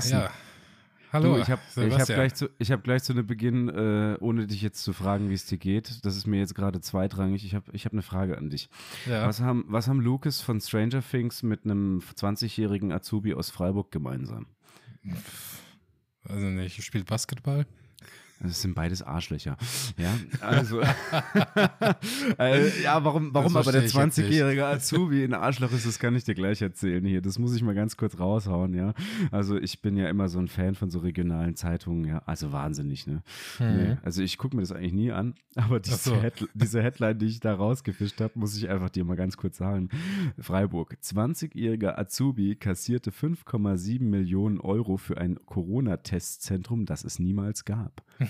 Carsten. ja. Hallo, du, ich habe hab gleich, zu, ich hab gleich zu Beginn, äh, ohne dich jetzt zu fragen, wie es dir geht, das ist mir jetzt gerade zweitrangig, ich habe ich hab eine Frage an dich. ja. Was, haben, was haben Lucas von Stranger Things mit einem 20-jährigen Azubi aus Freiburg gemeinsam? Also nicht, spielt Basketball? Das sind beides Arschlöcher. Ja, also. äh, ja, warum, warum aber der verstehe ich jetzt 20-jährige Azubi ein Arschloch ist, das kann ich dir gleich erzählen hier. Das muss ich mal ganz kurz raushauen, ja. Also, ich bin ja immer so ein Fan von so regionalen Zeitungen, ja. Also, wahnsinnig, ne? Nee, also, ich gucke mir das eigentlich nie an, aber diese, so. Head diese Headline, die ich da rausgefischt habe, muss ich einfach dir mal ganz kurz sagen. Freiburg. 20-jähriger Azubi kassierte 5,7 Millionen Euro für ein Corona-Testzentrum, das es niemals gab.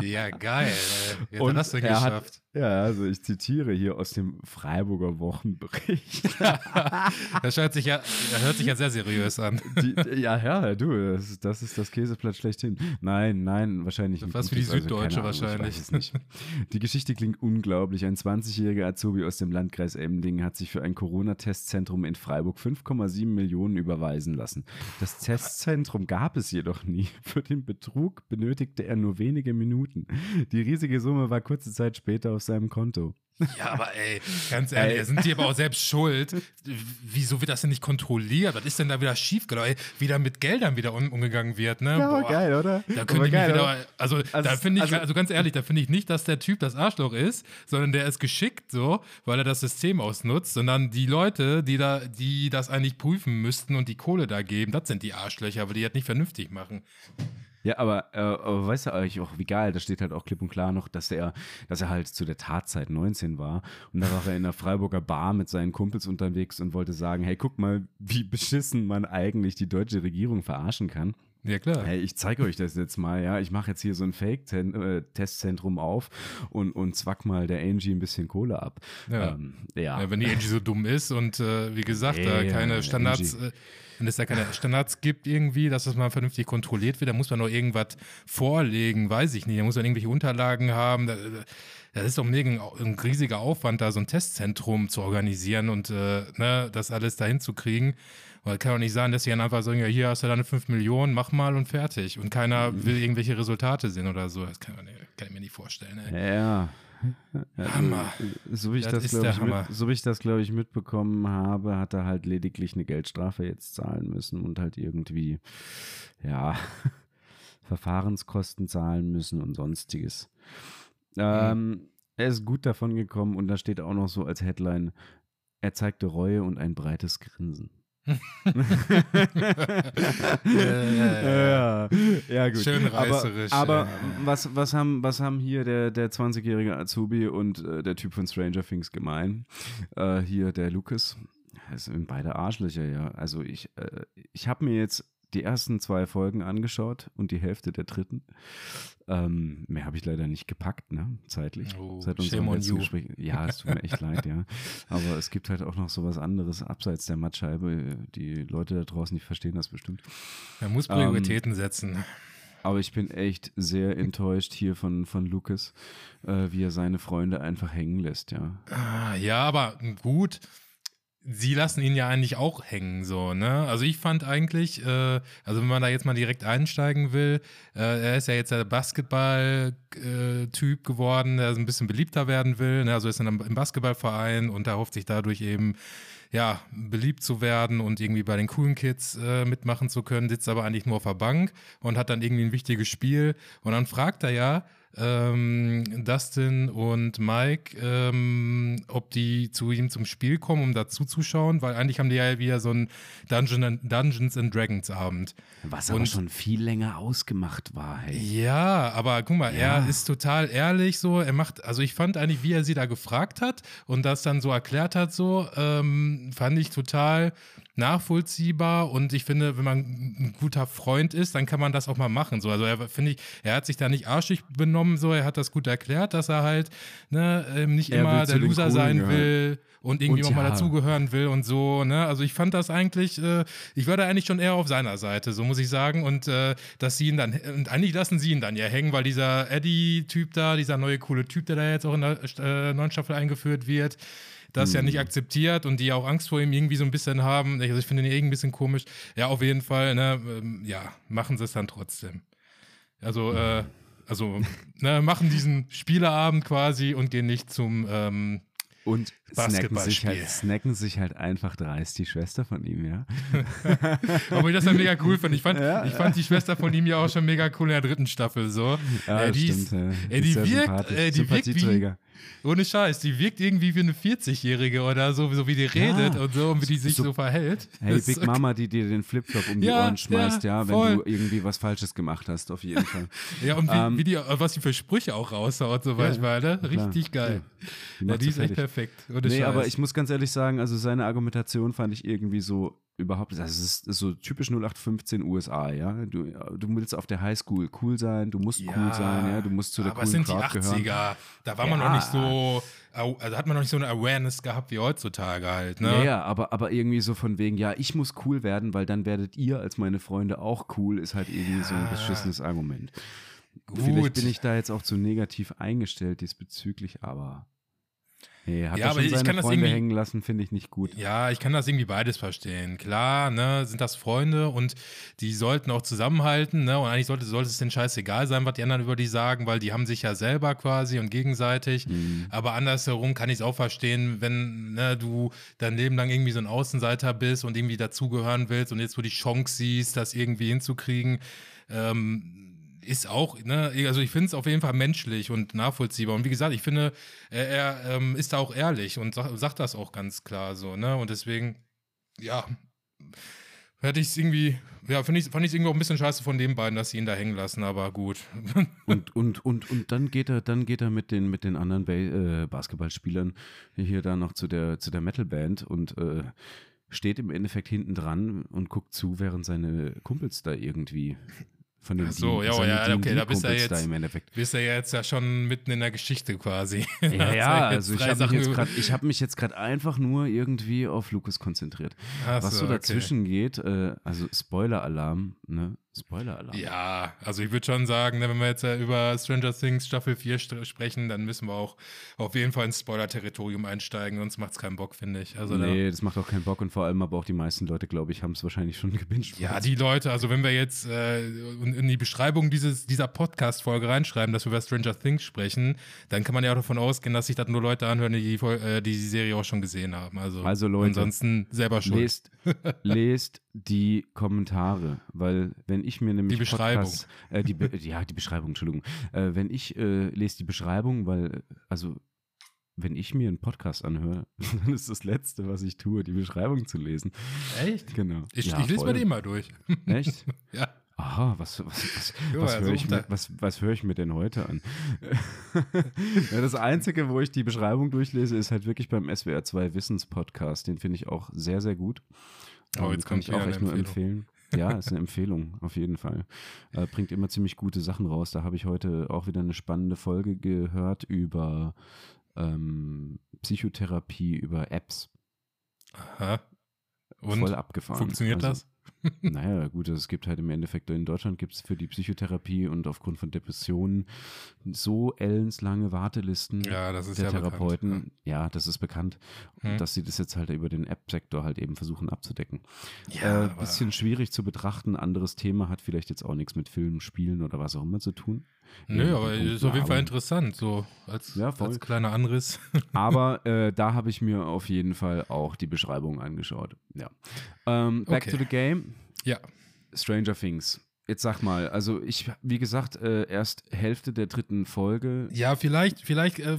Ja, geil. Äh, Wie hat er Und das denn er hat- geschafft? Ja, also ich zitiere hier aus dem Freiburger Wochenbericht. Das hört sich ja, das hört sich ja sehr seriös an. Die, ja, ja, du, das, ist- das ist das Käseblatt schlechthin. Nein, nein, wahrscheinlich nicht. Fast wie die Also, Süddeutsche Ahnung, ich wahrscheinlich. es nicht. Die Geschichte klingt unglaublich. Ein 20-jähriger Azubi aus dem Landkreis Emding hat sich für ein Corona-Testzentrum in Freiburg 5,7 Millionen überweisen lassen. Das Testzentrum gab es jedoch nie. Für den Betrug benötigte er nur wenige Minuten. Die riesige Summe war kurze Zeit später auf seinem Konto. Ja, aber ey, ganz ehrlich, Ey. sind die aber auch selbst schuld. Wieso wird das denn nicht kontrolliert? Was ist denn da wieder schiefgelaufen? Ey, Wie da mit Geldern wieder um, umgegangen wird, ne? Boah. oder? Da könnte ich mich wieder, also, Also da es- finde ich, also- also, ganz ehrlich, da finde ich nicht, dass der Typ das Arschloch ist, sondern der ist geschickt so, weil er das System ausnutzt, sondern die Leute, die da, die das eigentlich prüfen müssten und die Kohle da geben, das sind die Arschlöcher, weil die das nicht vernünftig machen. Ja, aber, äh, aber weißt du eigentlich auch, wie geil, da steht halt auch klipp und klar noch, dass er, dass er halt zu der Tatzeit 19 war und da war er in der Freiburger Bar mit seinen Kumpels unterwegs und wollte sagen, hey, guck mal, wie beschissen man eigentlich die deutsche Regierung verarschen kann. Ja, klar. Hey, ich zeige euch das jetzt mal, ja. Ich mache jetzt hier so ein Fake-Testzentrum auf und, und zwack mal der Angie ein bisschen Kohle ab. Ja. Ähm, ja. Ja, wenn die Angie so dumm ist und äh, wie gesagt, da Ja, keine Standards, äh, wenn es da keine Standards gibt irgendwie, dass das mal vernünftig kontrolliert wird, dann muss man noch irgendwas vorlegen, weiß ich nicht. Da muss man irgendwelche Unterlagen haben. Da, das ist doch ein, ein riesiger Aufwand, da so ein Testzentrum zu organisieren und äh, ne, das alles dahin zu kriegen. Weil kann doch nicht sein, dass sie dann einfach sagen, ja, hier hast du deine 5 Millionen, mach mal und fertig. Und keiner Mhm. will irgendwelche Resultate sehen oder so. Das kann, kann ich mir nicht vorstellen. Ey. Ja. Also, Hammer. So wie ich Das das, glaube ich, mit, so wie ich das, glaube ich, mitbekommen habe, hat er halt lediglich eine Geldstrafe jetzt zahlen müssen und halt irgendwie, ja, Verfahrenskosten zahlen müssen und sonstiges. Ähm, er ist gut davon gekommen und da steht auch noch so als Headline, er zeigte Reue und ein breites Grinsen. Ja, ja, gut. Schön reißerisch, Aber, aber ja. was, was, haben, was haben hier der, der 20-jährige Azubi und äh, der Typ von Stranger Things gemein? Äh, hier der Lucas. Das sind beide Arschlöcher, ja. Also ich, äh, ich habe mir jetzt die ersten zwei Folgen angeschaut und die Hälfte der dritten. Ähm, mehr habe ich leider nicht gepackt, ne? Zeitlich. Oh, Seit unserem letzten you. Gespräch. Ja, es tut mir echt leid, ja. Aber es gibt halt auch noch so was anderes abseits der Mattscheibe. Die Leute da draußen, die verstehen das bestimmt. Man muss Ähm, Prioritäten setzen. Aber ich bin echt sehr enttäuscht hier von, von Lucas, äh, wie er seine Freunde einfach hängen lässt, ja. Ah, ja, aber gut. Sie lassen ihn ja eigentlich auch hängen, so, ne? Also ich fand eigentlich, äh, also wenn man da jetzt mal direkt einsteigen will, äh, er ist ja jetzt der Basketball-Typ geworden, der ein bisschen beliebter werden will, ne? Also ist einem, im Basketballverein und er hofft sich dadurch eben, ja, beliebt zu werden und irgendwie bei den coolen Kids äh, mitmachen zu können, sitzt aber eigentlich nur auf der Bank und hat dann irgendwie ein wichtiges Spiel und dann fragt er ja, ähm, Dustin und Mike, ähm, ob die zu ihm zum Spiel kommen, um dazu zu schauen, weil eigentlich haben die ja wieder so einen Dungeon Dungeons and Dragons Abend. Was aber Und- schon viel länger ausgemacht war, hey. Ja, aber guck mal, Ja. er ist total ehrlich so. Er macht, also ich fand eigentlich, wie er sie da gefragt hat und das dann so erklärt hat, so, ähm, fand ich total nachvollziehbar und ich finde, wenn man ein guter Freund ist, dann kann man das auch mal machen. So, also er finde ich, er hat sich da nicht arschig benommen, so er hat das gut erklärt, dass er halt ne, ähm, nicht Er immer der Loser Coolen sein gehören. will und irgendwie Und auch mal ja. dazugehören will und so. Ne? Also ich fand das eigentlich, äh, ich war da eigentlich schon eher auf seiner Seite, so muss ich sagen. Und äh, dass sie ihn dann, und eigentlich lassen sie ihn dann ja hängen, weil dieser Eddie-Typ da, dieser neue coole Typ, der da jetzt auch in der äh, neuen Staffel eingeführt wird, das ja nicht akzeptiert und die auch Angst vor ihm irgendwie so ein bisschen haben. Also ich finde ihn irgendwie ein bisschen komisch. Ja, auf jeden Fall, ne, ähm, ja, machen sie es dann trotzdem. Also, äh, also, ne, machen diesen Spieleabend quasi und gehen nicht zum, ähm, Und snacken sich, Basketballspiel. halt, snacken sich halt einfach dreist die Schwester von ihm, ja. Obwohl ich das dann mega cool fand. Ich fand, Ja, ich fand die Schwester von ihm ja auch schon mega cool in der dritten Staffel. So. Ja, Äh, die stimmt. ist- ja. Ist die sehr wirkt- ey, die wirkt wie-. Ohne Scheiß, die wirkt irgendwie wie eine 40-Jährige oder so, so wie die redet und so und wie die sich so, so- verhält. Hey, Das Big ist- Mama, die dir den Flipflop um die Ja, Ohren schmeißt, ja, ja, wenn voll. du irgendwie was Falsches gemacht hast, auf jeden Fall. Ja, und wie, Ähm, wie die, was die für Sprüche auch raushaut, so manchmal, ne? Richtig geil. Die Ja, die ist echt perfekt. Ohne Nee, Scheiß. aber ich muss ganz ehrlich sagen, also seine Argumentation fand ich irgendwie so überhaupt, also es ist so typisch 0815 USA, ja. Du, du willst auf der Highschool cool sein, du musst cool sein, ja, du musst zu der aber coolen sind die Crowd 80er. gehören. Da war man Ja. noch nicht so, also hat man noch nicht so eine Awareness gehabt wie heutzutage halt, ne? Ja, ja, aber, aber irgendwie so von wegen, ja, ich muss cool werden, weil dann werdet ihr als meine Freunde auch cool, ist halt irgendwie so ein beschissenes Argument. Vielleicht Gut. bin ich da jetzt auch zu negativ eingestellt diesbezüglich, aber nee, hat Ja, er aber ich kann das Freunde irgendwie- hängen lassen, finde ich nicht gut. Ja, ich kann das irgendwie beides verstehen. Klar, ne, sind das Freunde und die sollten auch zusammenhalten, ne? Und eigentlich sollte, sollte es den Scheiß egal sein, was die anderen über die sagen, weil die haben sich ja selber quasi und gegenseitig. Mhm. Aber andersherum kann ich es auch verstehen, wenn ne, du dein Leben lang irgendwie so ein Außenseiter bist und irgendwie dazugehören willst und jetzt wo die Chance siehst, das irgendwie hinzukriegen, ähm, ist auch, ne, also ich finde es auf jeden Fall menschlich und nachvollziehbar. Und wie gesagt, ich finde, er, er ähm, ist da auch ehrlich und sagt, das auch ganz klar so, ne? Und deswegen, ja, hätte ich es irgendwie, ja, finde ich, fand ich es irgendwie auch ein bisschen scheiße von den beiden, dass sie ihn da hängen lassen, aber gut. Und, und, und, und dann geht er, dann geht er mit den, mit den anderen ba äh, Basketballspielern hier dann noch zu der, zu der Metalband und äh, steht im Endeffekt hinten dran und guckt zu, während seine Kumpels da irgendwie von den Ach so, D- ja, seine ja, okay, da bist du ja D&D-Kumpels da jetzt- im Endeffekt. Bist ja jetzt ja schon mitten in der Geschichte quasi. Ja, ja, also ich habe mich, jetzt grad- ich hab mich jetzt gerade einfach nur irgendwie auf Lukas konzentriert. Ach Was so okay. dazwischen geht, äh, also Spoiler-Alarm, ne? Spoiler-Alarm. Ja, also ich würde schon sagen, ne, wenn wir jetzt über Stranger Things Staffel 4 st- sprechen, dann müssen wir auch auf jeden Fall ins Spoiler-Territorium einsteigen, sonst macht es keinen Bock, finde ich. Also da- nee, das macht auch keinen Bock und vor allem aber auch die meisten Leute, glaube ich, haben es wahrscheinlich schon gebinged. Ja, die Leute, also wenn wir jetzt äh, in die Beschreibung dieses, dieser Podcast-Folge reinschreiben, dass wir über Stranger Things sprechen, dann kann man ja auch davon ausgehen, dass sich das nur Leute anhören, die die, Fol- äh, die, die Serie auch schon gesehen haben. Also, Also, Leute, ansonsten selber schuld. Lest, lest die Kommentare, weil wenn ich mir nämlich Die Beschreibung. Podcasts- äh, die Be ja, die Beschreibung, Entschuldigung. Äh, wenn ich äh, lese die Beschreibung, weil, also wenn ich mir einen Podcast anhöre, dann ist das Letzte, was ich tue, die Beschreibung zu lesen. Echt? Genau. Ich, Ja, ich lese voll. mir die mal durch. Echt? ja. Aha, was, was, was, Ja, was höre ich, mir- was, was hör ich mir denn heute an? ja, das Einzige, wo ich die Beschreibung durchlese, ist halt wirklich beim SWR 2 Wissenspodcast. Den finde ich auch sehr, sehr gut. Oh, Ähm, jetzt kann ich auch echt nur empfehlen. Ja, ist eine Empfehlung, auf jeden Fall. Äh, bringt immer ziemlich gute Sachen raus. Da habe ich heute auch wieder eine spannende Folge gehört über ähm, Psychotherapie, über Apps. Aha. Und Voll abgefahren. funktioniert Also, das? Naja, gut, also es gibt halt im Endeffekt in Deutschland gibt es für die Psychotherapie und aufgrund von Depressionen so ellenslange Wartelisten Ja, das ist der ja bekannt, Therapeuten. ja. das ist bekannt. Hm. Und dass sie das jetzt halt über den App-Sektor halt eben versuchen abzudecken. Ja, äh, bisschen schwierig zu betrachten. Anderes Thema hat vielleicht jetzt auch nichts mit Filmen, Spielen oder was auch immer zu tun. Nö, Ja, aber die ist auf jeden Fall aber- interessant, so als, Ja, als kleiner Anriss. Aber äh, da habe ich mir auf jeden Fall auch die Beschreibung angeschaut. Ja. Ähm, back Okay. to the game. ja. Stranger Things. Jetzt sag mal, also ich, wie gesagt, äh, erst Hälfte der dritten Folge. Ja, vielleicht, vielleicht äh,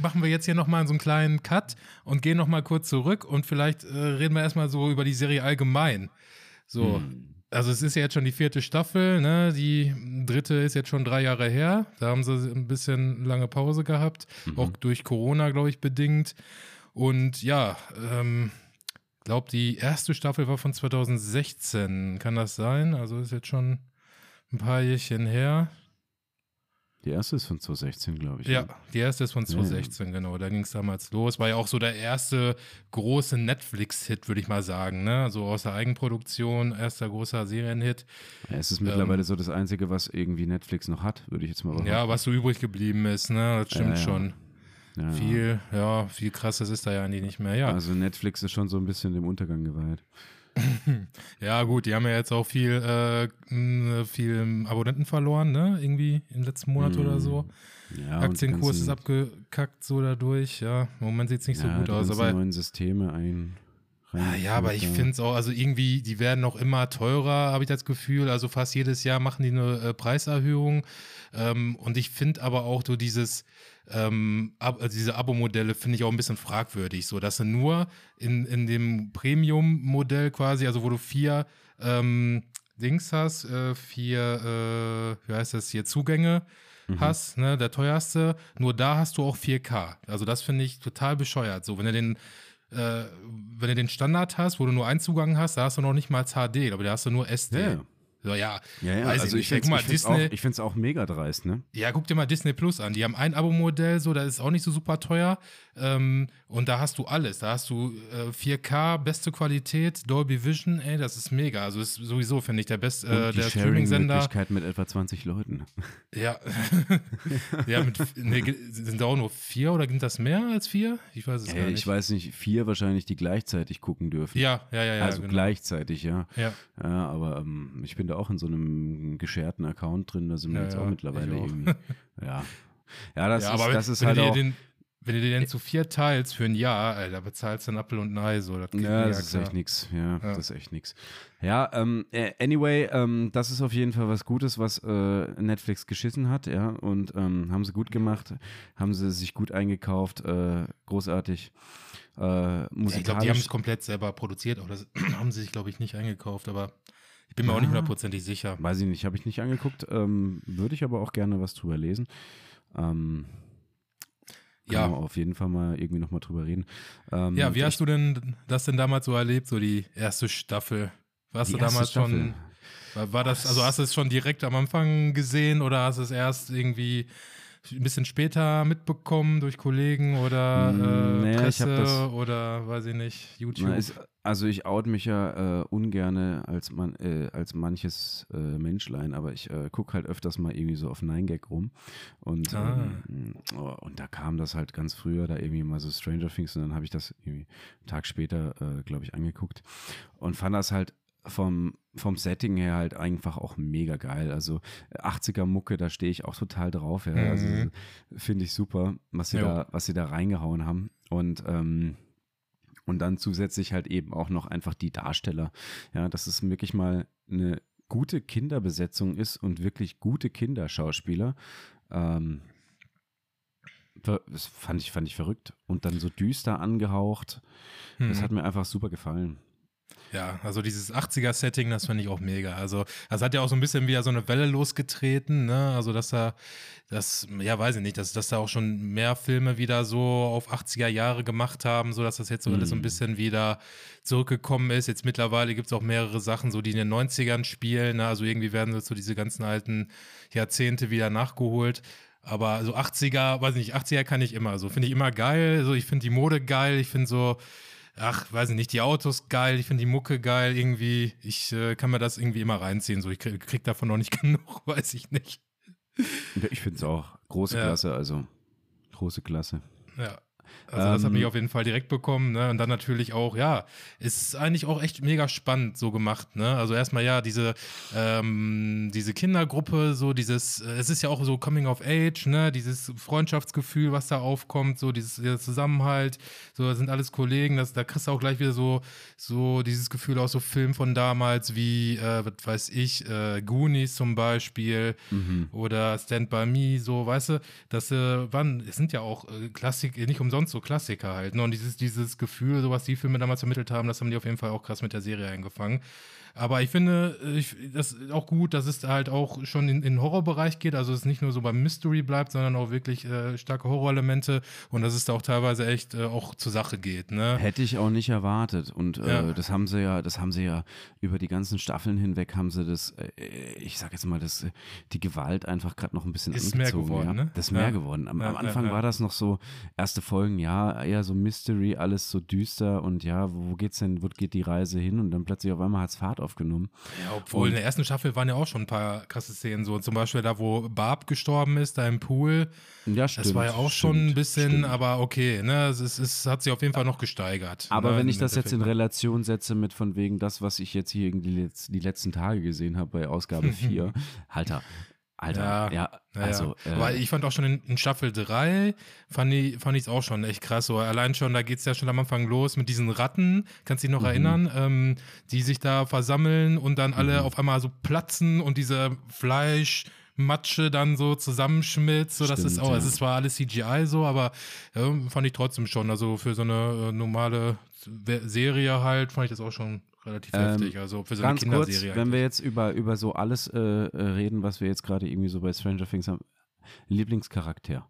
machen wir jetzt hier nochmal so einen kleinen Cut und gehen nochmal kurz zurück und vielleicht äh, reden wir erstmal so über die Serie allgemein. So, Hm. Also es ist ja jetzt schon die vierte Staffel, ne? Die dritte ist jetzt schon drei Jahre her. Da haben sie ein bisschen lange Pause gehabt, Mhm. auch durch Corona, glaube ich, bedingt. Und ja, ähm, glaube, die erste Staffel war von 2016. Kann das sein? Also ist jetzt schon ein paar Jährchen her. Die erste ist von 2016, glaube ich. Ja, ja, die erste ist von 2016, ja, ja. genau. Da ging es damals los. War ja auch so der erste große Netflix-Hit, würde ich mal sagen. Ne? So aus der Eigenproduktion, erster großer Serienhit. Ja, es ist mittlerweile ähm, so das Einzige, was irgendwie Netflix noch hat, würde ich jetzt mal sagen. Ja, was so übrig geblieben ist, ne? Das stimmt schon. viel, ja, viel krasses ist da ja eigentlich nicht mehr, ja. Also Netflix ist schon so ein bisschen dem Untergang geweiht. Ja, gut, die haben ja jetzt auch viel, äh, viel Abonnenten verloren, ne? Irgendwie im letzten Monat mm. oder so. Ja, Aktienkurs ist abgekackt so dadurch, ja. Im Moment sieht es nicht ja, so gut aus. Aber neuen Systeme ein. Ja, ja, aber ich finde es auch, also irgendwie, die werden noch immer teurer, habe ich das Gefühl. Also fast jedes Jahr machen die eine äh, Preiserhöhung. Ähm, und ich finde aber auch so dieses, ähm, ab, also diese Abo-Modelle finde ich auch ein bisschen fragwürdig, so dass du nur in, in dem Premium-Modell quasi, also wo du vier ähm, Dings hast, äh, vier, äh, wie heißt das hier, Zugänge mhm. hast, ne, der teuerste, nur da hast du auch 4K. Also das finde ich total bescheuert. So, wenn du den äh, wenn du den Standard hast, wo du nur einen Zugang hast, da hast du noch nicht mal HD, aber da hast du nur SD. Ja. So, ja, ja, ja also ich, ich finde es auch, auch, mega dreist, ne? Ja, guck dir mal Disney Plus an. Die haben ein Abo-Modell, so, das ist auch nicht so super teuer. Ähm, und da hast du alles. Da hast du äh, 4K, beste Qualität, Dolby Vision, ey, das ist mega. Also ist sowieso, finde ich, der beste äh, der Streaming-Sender. Möglichkeit mit etwa 20 Leuten. Ja. ja, mit, nee, sind da auch nur vier oder sind das mehr als vier? Ich weiß es äh, gar nicht. Ich weiß nicht, vier wahrscheinlich, die gleichzeitig gucken dürfen. Ja, ja, ja. ja also genau. gleichzeitig, ja. Ja. ja aber ähm, ich bin da auch in so einem gescherten Account drin, da sind wir ja, jetzt auch mittlerweile auch. irgendwie. Ja. Ja, das ja, ist, das ist halt auch. Den, wenn du dir den zu vier teilst für ein Jahr, Alter, bezahlst du ein Apfel und ein Ei. So, das ja, das ist echt nix. Ja, ja, das ist echt nix. Ja, ähm, äh, anyway, ähm, das ist auf jeden Fall was Gutes, was äh, Netflix geschissen hat, ja, und ähm, haben sie gut gemacht, haben sie sich gut eingekauft, äh, großartig. Äh, musikalisch. Ja, ich glaube, die haben es komplett selber produziert, aber das haben sie sich, glaube ich, nicht eingekauft, aber ich bin mir ah, auch nicht hundertprozentig sicher. Weiß ich nicht, habe ich nicht angeguckt, ähm, würde ich aber auch gerne was drüber lesen. Ähm, ja. auf jeden Fall mal irgendwie nochmal drüber reden. Ähm, ja, wie hast du denn das denn damals so erlebt, so die erste Staffel? Warst du damals schon, war, war das, also hast du es schon direkt am Anfang gesehen oder hast du es erst irgendwie ein bisschen später mitbekommen durch Kollegen oder mm, äh, naja, Presse oder weiß ich nicht, YouTube? Na, ist, also ich out mich ja äh, ungerne als, man, äh, als manches äh, Menschlein, aber ich äh, gucke halt öfters mal irgendwie so auf 9gag rum und, ah. ähm, oh, und da kam das halt ganz früher, da irgendwie mal so Stranger Things und dann habe ich das irgendwie einen Tag später, äh, glaube ich, angeguckt und fand das halt vom, vom Setting her halt einfach auch mega geil. Also 80er Mucke, da stehe ich auch total drauf. Ja. Also, mhm. finde ich super, was sie, da, was sie da reingehauen haben. Und ähm, und dann zusätzlich halt eben auch noch einfach die Darsteller. Ja, dass es wirklich mal eine gute Kinderbesetzung ist und wirklich gute Kinderschauspieler. Ähm, das fand ich, fand ich verrückt. Und dann so düster angehaucht. Mhm. Das hat mir einfach super gefallen. Ja, also dieses 80er-Setting, das finde ich auch mega. Also, das hat ja auch so ein bisschen wieder so eine Welle losgetreten, ne? Also, dass da, das, ja, weiß ich nicht, dass, dass da auch schon mehr Filme wieder so auf 80er Jahre gemacht haben, so dass das jetzt so alles so ein mhm. bisschen wieder zurückgekommen ist. Jetzt mittlerweile gibt es auch mehrere Sachen, so die in den 90ern spielen. Ne? Also, irgendwie werden so diese ganzen alten Jahrzehnte wieder nachgeholt. Aber so 80er, weiß ich nicht, 80er kann ich immer. So finde ich immer geil. So, ich finde die Mode geil. Ich finde so, ach, weiß ich nicht, die Autos geil, ich finde die Mucke geil, irgendwie, ich äh, kann mir das irgendwie immer reinziehen, so ich krieg, krieg davon noch nicht genug, weiß ich nicht. Ich finde es auch große ja. Klasse, also große Klasse. Ja. Also das hat mich ähm. auf jeden Fall direkt bekommen, ne? Und dann natürlich auch, ja, ist eigentlich auch echt mega spannend so gemacht, ne? Also erstmal ja, diese, ähm, diese Kindergruppe, so dieses, äh, es ist ja auch so Coming of Age, ne? Dieses Freundschaftsgefühl, was da aufkommt, so dieses dieser Zusammenhalt, so das sind alles Kollegen, das, da kriegst du auch gleich wieder so, so dieses Gefühl aus so Filmen von damals wie, äh, was weiß ich, äh, Goonies zum Beispiel mhm. oder Stand By Me, so, weißt du, das äh, waren, es sind ja auch äh, Klassik, nicht umsonst so Klassiker halt. Ne? Und dieses, dieses Gefühl, so was die Filme damals vermittelt haben, das haben die auf jeden Fall auch krass mit der Serie eingefangen. Aber ich finde, ich, das ist auch gut, dass es halt auch schon in, in den Horrorbereich geht. Also es nicht nur so beim Mystery bleibt, sondern auch wirklich äh, starke Horrorelemente und dass es da auch teilweise echt äh, auch zur Sache geht. Ne? Hätte ich auch nicht erwartet. Und äh, ja. das haben sie ja, das haben sie ja über die ganzen Staffeln hinweg haben sie das, äh, ich sag jetzt mal, das, die Gewalt einfach gerade noch ein bisschen ist angezogen. Mehr geworden, ja? ne? Das ist mehr geworden. Am, am Anfang war das noch so, erste Folgen, ja, eher so Mystery, alles so düster und ja, wo, wo geht's denn, wo geht die Reise hin? Und dann plötzlich auf einmal hat es Fahrt aufgenommen. Ja, obwohl und, in der ersten Staffel waren ja auch schon ein paar krasse Szenen, so zum Beispiel da, wo Barb gestorben ist, da im Pool. Ja, stimmt. Das war ja auch stimmt, schon ein bisschen, stimmt. aber okay, ne, es, ist, es hat sich auf jeden Fall noch gesteigert. Aber ne, wenn ich das jetzt in Relation setze mit von wegen das, was ich jetzt hier die, die letzten Tage gesehen habe bei Ausgabe 4, Alter, Alter, ja, ja also. Ja. Aber äh, ich fand auch schon in, in Staffel 3, fand ich es fand auch schon echt krass. So, allein schon, da geht es ja schon am Anfang los mit diesen Ratten, kannst du dich noch mhm. erinnern, ähm, die sich da versammeln und dann alle mhm. auf einmal so platzen und diese Fleischmatsche dann so zusammenschmilzt. So, das ist auch, ja. es ist zwar alles CGI so, aber ja, fand ich trotzdem schon. Also für so eine äh, normale Serie halt, fand ich das auch schon relativ ähm, heftig. Also für so ganz eine Kinderserie. Kurz, wenn wir jetzt über, über so alles äh, äh, reden, was wir jetzt gerade irgendwie so bei Stranger Things haben, Lieblingscharakter.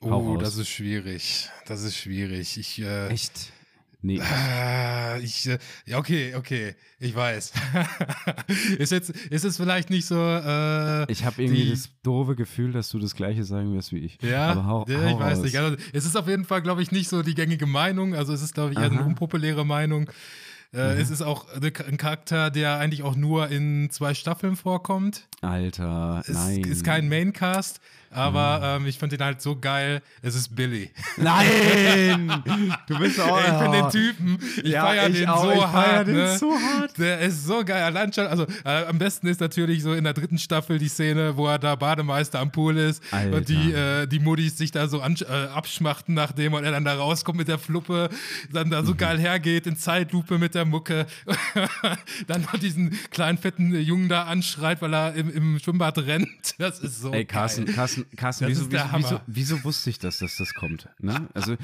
Oh, das ist schwierig. Das ist schwierig. Ich, äh, Echt? Nee. Ah, ich, äh, ja, okay, okay, ich weiß. ist, jetzt, ist es vielleicht nicht so. Äh, ich habe irgendwie die, das doofe Gefühl, dass du das Gleiche sagen wirst wie ich. Ja, Aber hau, ja ich weiß raus. nicht. Also, es ist auf jeden Fall, glaube ich, nicht so die gängige Meinung. Also, es ist, glaube ich, eher Aha. eine unpopuläre Meinung. Äh, mhm. Es ist auch ein Charakter, der eigentlich auch nur in zwei Staffeln vorkommt. Alter, nein. Es ist kein Maincast, aber mhm. ähm, ich fand den halt so geil. Es ist Billy. Nein! du bist auch. ich bin den Typen. Ich ja, feier den auch, so ich hart. Den ne? so hart. Der ist so geil. Allein schon, also äh, am besten ist natürlich so in der dritten Staffel die Szene, wo er da Bademeister am Pool ist Alter. und die, äh, die Muddis sich da so an, äh, abschmachten, nachdem er dann da rauskommt mit der Fluppe, dann da so mhm. geil hergeht in Zeitlupe mit der Mucke. dann noch diesen kleinen fetten Jungen da anschreit, weil er im, im Schwimmbad rennt. Das ist so. Ey, Carsten, geil. Carsten, Carsten wieso, wieso, wieso, wieso, wusste ich das, dass das kommt? Ne? Also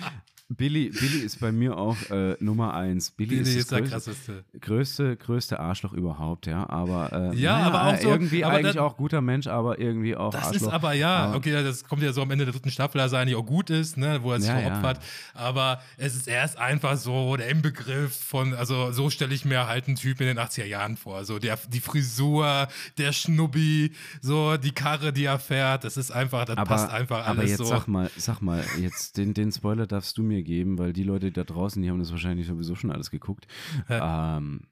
Billy, Billy ist bei mir auch äh, Nummer eins. Billy, Billy ist, ist der größte, größte, größte Arschloch überhaupt, ja. Aber äh, ja, naja, aber auch so, irgendwie aber eigentlich das, auch guter Mensch, aber irgendwie auch Das Arschloch. ist aber ja, okay, das kommt ja so am Ende der dritten Staffel, dass er eigentlich auch gut ist, ne, wo er sich ja, veropfert. Ja. Aber es ist erst einfach so der Inbegriff von, also so stelle ich mir halt einen Typ in den 80er Jahren vor. So der, die Frisur, der Schnubbi, so die Karre, die er fährt, das ist einfach, das aber, passt einfach alles aber jetzt so. Sag mal, sag mal, jetzt den, den Spoiler darfst du mir geben, weil die Leute da draußen, die haben das wahrscheinlich sowieso schon alles geguckt. Ja. Ähm,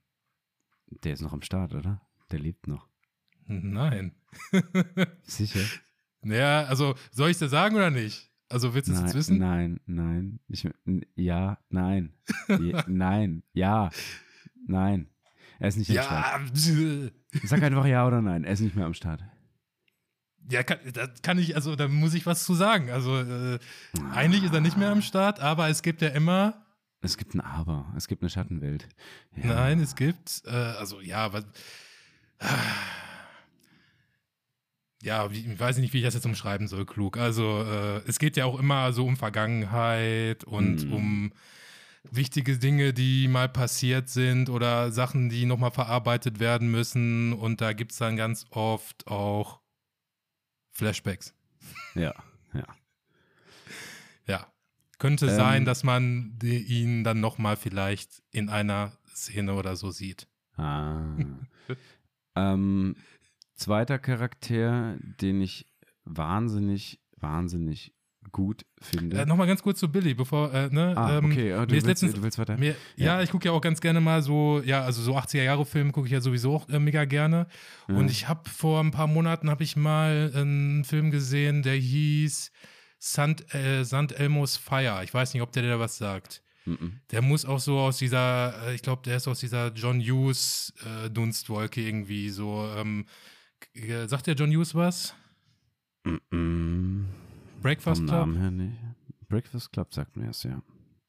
der ist noch am Start, oder? Der lebt noch. Nein. Sicher? Naja, also soll ich es dir sagen oder nicht? Also willst du es jetzt wissen? Nein, nein. Ich, ja, nein. ja, nein, ja, nein. Er ist nicht am ja. Start. Sag einfach ja oder nein. Er ist nicht mehr am Start. Ja, kann, da kann ich, also da muss ich was zu sagen. Also äh, eigentlich ist er nicht mehr am Start, aber es gibt ja immer. Es gibt ein Aber, es gibt eine Schattenwelt. Ja. Nein, es gibt, äh, also ja, was. ja, ich weiß nicht, wie ich das jetzt umschreiben soll, klug. Also äh, es geht ja auch immer so um Vergangenheit und hm. um wichtige Dinge, die mal passiert sind oder Sachen, die nochmal verarbeitet werden müssen. Und da gibt es dann ganz oft auch Flashbacks. Ja, ja. ja. Könnte ähm, sein, dass man die, ihn dann nochmal vielleicht in einer Szene oder so sieht. Ah. ähm, zweiter Charakter, den ich wahnsinnig, wahnsinnig gut finde. Äh, Nochmal ganz kurz zu Billy, bevor, äh, ne? Ah, ähm, okay, du, willst, letztens, du willst weiter? Mir, ja. ja. ich gucke ja auch ganz gerne mal so, ja, also so 80er-Jahre-Filme gucke ich ja sowieso auch äh, mega gerne. Ja. Und ich habe vor ein paar Monaten habe ich mal einen Film gesehen, der hieß Sant, äh, Sant Elmos Fire. Ich weiß nicht, ob der dir was sagt. Der muss auch so aus dieser, äh, ich glaube, der ist aus dieser John Hughes äh, Dunstwolke irgendwie so. Ähm, sagt der John Hughes was? Mm Breakfast Club? Namen her nicht. Breakfast Club sagt mir es, ja.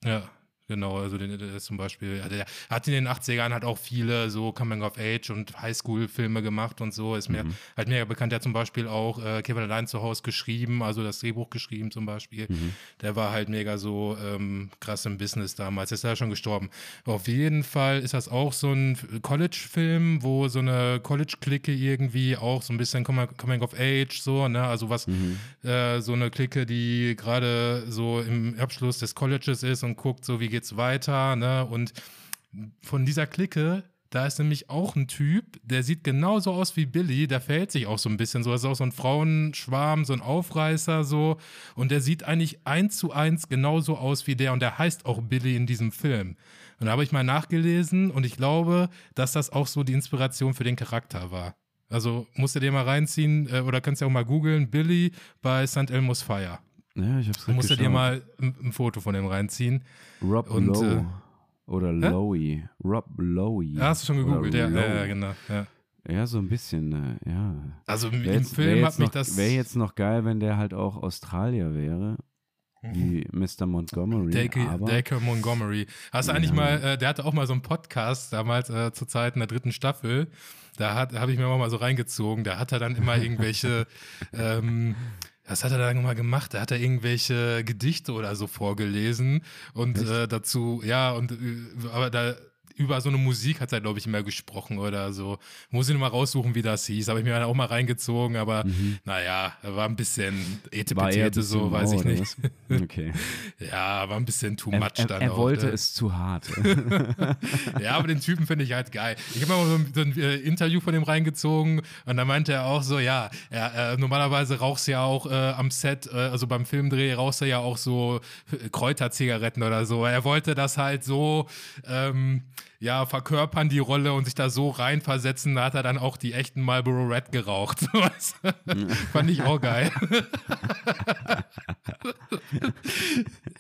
Ja, Genau, also der, der ist zum Beispiel, der hat in den 80ern halt auch viele so Coming of Age und Highschool-Filme gemacht und so. Ist mir Mhm. halt mega bekannt. Der hat zum Beispiel auch äh, Kevin allein zu Hause geschrieben, also das Drehbuch geschrieben zum Beispiel. Mhm. Der war halt mega so ähm, krass im Business damals. Ist ja schon gestorben. Auf jeden Fall ist das auch so ein College-Film, wo so eine College-Clique irgendwie auch so ein bisschen Com- Coming of Age, so, ne, also was Mhm. äh, so eine Clique, die gerade so im Abschluss des Colleges ist und guckt, so wie geht's weiter, ne? Und von dieser Clique, da ist nämlich auch ein Typ, der sieht genauso aus wie Billy, der verhält sich auch so ein bisschen so, das ist auch so ein Frauenschwarm, so ein Aufreißer so und der sieht eigentlich eins zu eins genauso aus wie der und der heißt auch Billy in diesem Film. Und da habe ich mal nachgelesen und ich glaube, dass das auch so die Inspiration für den Charakter war. Also musst du dir mal reinziehen äh, oder kannst ja auch mal googeln, Billy bei St. Elmo's Fire. Ja, ich hab's Du musst du dir mal ein, ein Foto von dem reinziehen. Rob und, Lowe. äh, oder? Lowy. Rob Lowe. Ja, hast du schon gegoogelt, ja, ja, genau. Ja. Ja, so ein bisschen, äh, ja. Also im, Wäre im jetzt, wär Film hat mich noch, das. wär jetzt noch geil, wenn der halt auch Australier wäre, wie Mr. Montgomery. Dacre, Dacre Montgomery. Hast du eigentlich Ja. mal, äh, der hatte auch mal so einen Podcast damals äh, zur Zeit in der dritten Staffel. Da habe ich mir auch mal so reingezogen. Da hat er dann immer irgendwelche, ähm, was hat er dann mal gemacht? Da hat er irgendwelche Gedichte oder so vorgelesen und äh, dazu, ja, und äh, aber da über so eine Musik hat er, glaube ich, immer gesprochen oder so. Muss ich noch mal raussuchen, wie das hieß. Habe ich mir dann auch mal reingezogen, aber naja, war ein bisschen Mhm. etepetete, so, weiß ich nicht. Okay. Ja, war ein bisschen too Er, much er, dann er auch. wollte ne? es zu hart. Ja, aber den Typen finde ich halt geil. Ich habe mal so ein, so ein äh, Interview von dem reingezogen und da meinte er auch so, ja, er, äh, normalerweise rauchst du ja auch äh, am Set, äh, also beim Filmdreh rauchst du ja auch so äh, Kräuterzigaretten oder so. Er wollte das halt so, ähm, ja, verkörpern die Rolle und sich da so reinversetzen. Da hat er dann auch die echten Marlboro Red geraucht. Fand ich auch geil.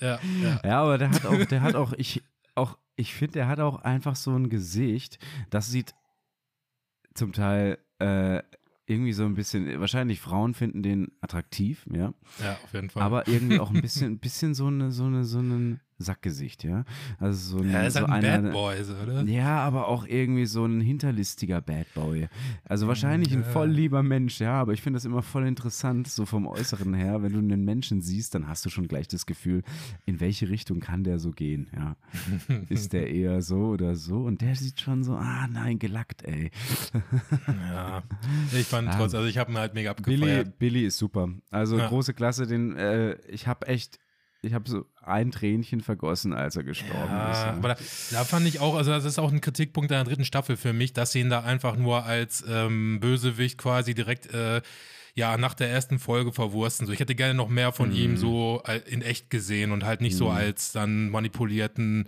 ja, ja. Ja, aber der hat auch, der hat auch, ich, auch, ich finde, der hat auch einfach so ein Gesicht, das sieht zum Teil äh, irgendwie so ein bisschen, wahrscheinlich Frauen finden den attraktiv, ja, Ja, auf jeden Fall. aber irgendwie auch ein bisschen, ein bisschen so eine, so eine, so ein Sackgesicht, ja. Also so ein, ja, ist so halt ein einer, Bad Boy, so, oder? Ja, aber auch irgendwie so ein hinterlistiger Bad Boy. Also wahrscheinlich ein Ja. voll lieber Mensch, ja, aber ich finde das immer voll interessant, so vom Äußeren her. Wenn du einen Menschen siehst, dann hast du schon gleich das Gefühl, in welche Richtung kann der so gehen, ja. Ist der eher so oder so? Und der sieht schon so, ah nein, gelackt, ey. Ja, ich fand Ja. trotz, also ich habe ihn halt mega Billy, abgefeiert. Billy ist super. Also Ja. große Klasse, den, äh, ich habe echt, ich habe so ein Tränchen vergossen, als er gestorben Ja, ist. Ja. aber da, da fand ich auch, also das ist auch ein Kritikpunkt der dritten Staffel für mich, dass sie ihn da einfach nur als ähm, Bösewicht quasi direkt äh, ja nach der ersten Folge verwursten. So, ich hätte gerne noch mehr von Mhm. ihm so äh, in echt gesehen und halt nicht so als dann manipulierten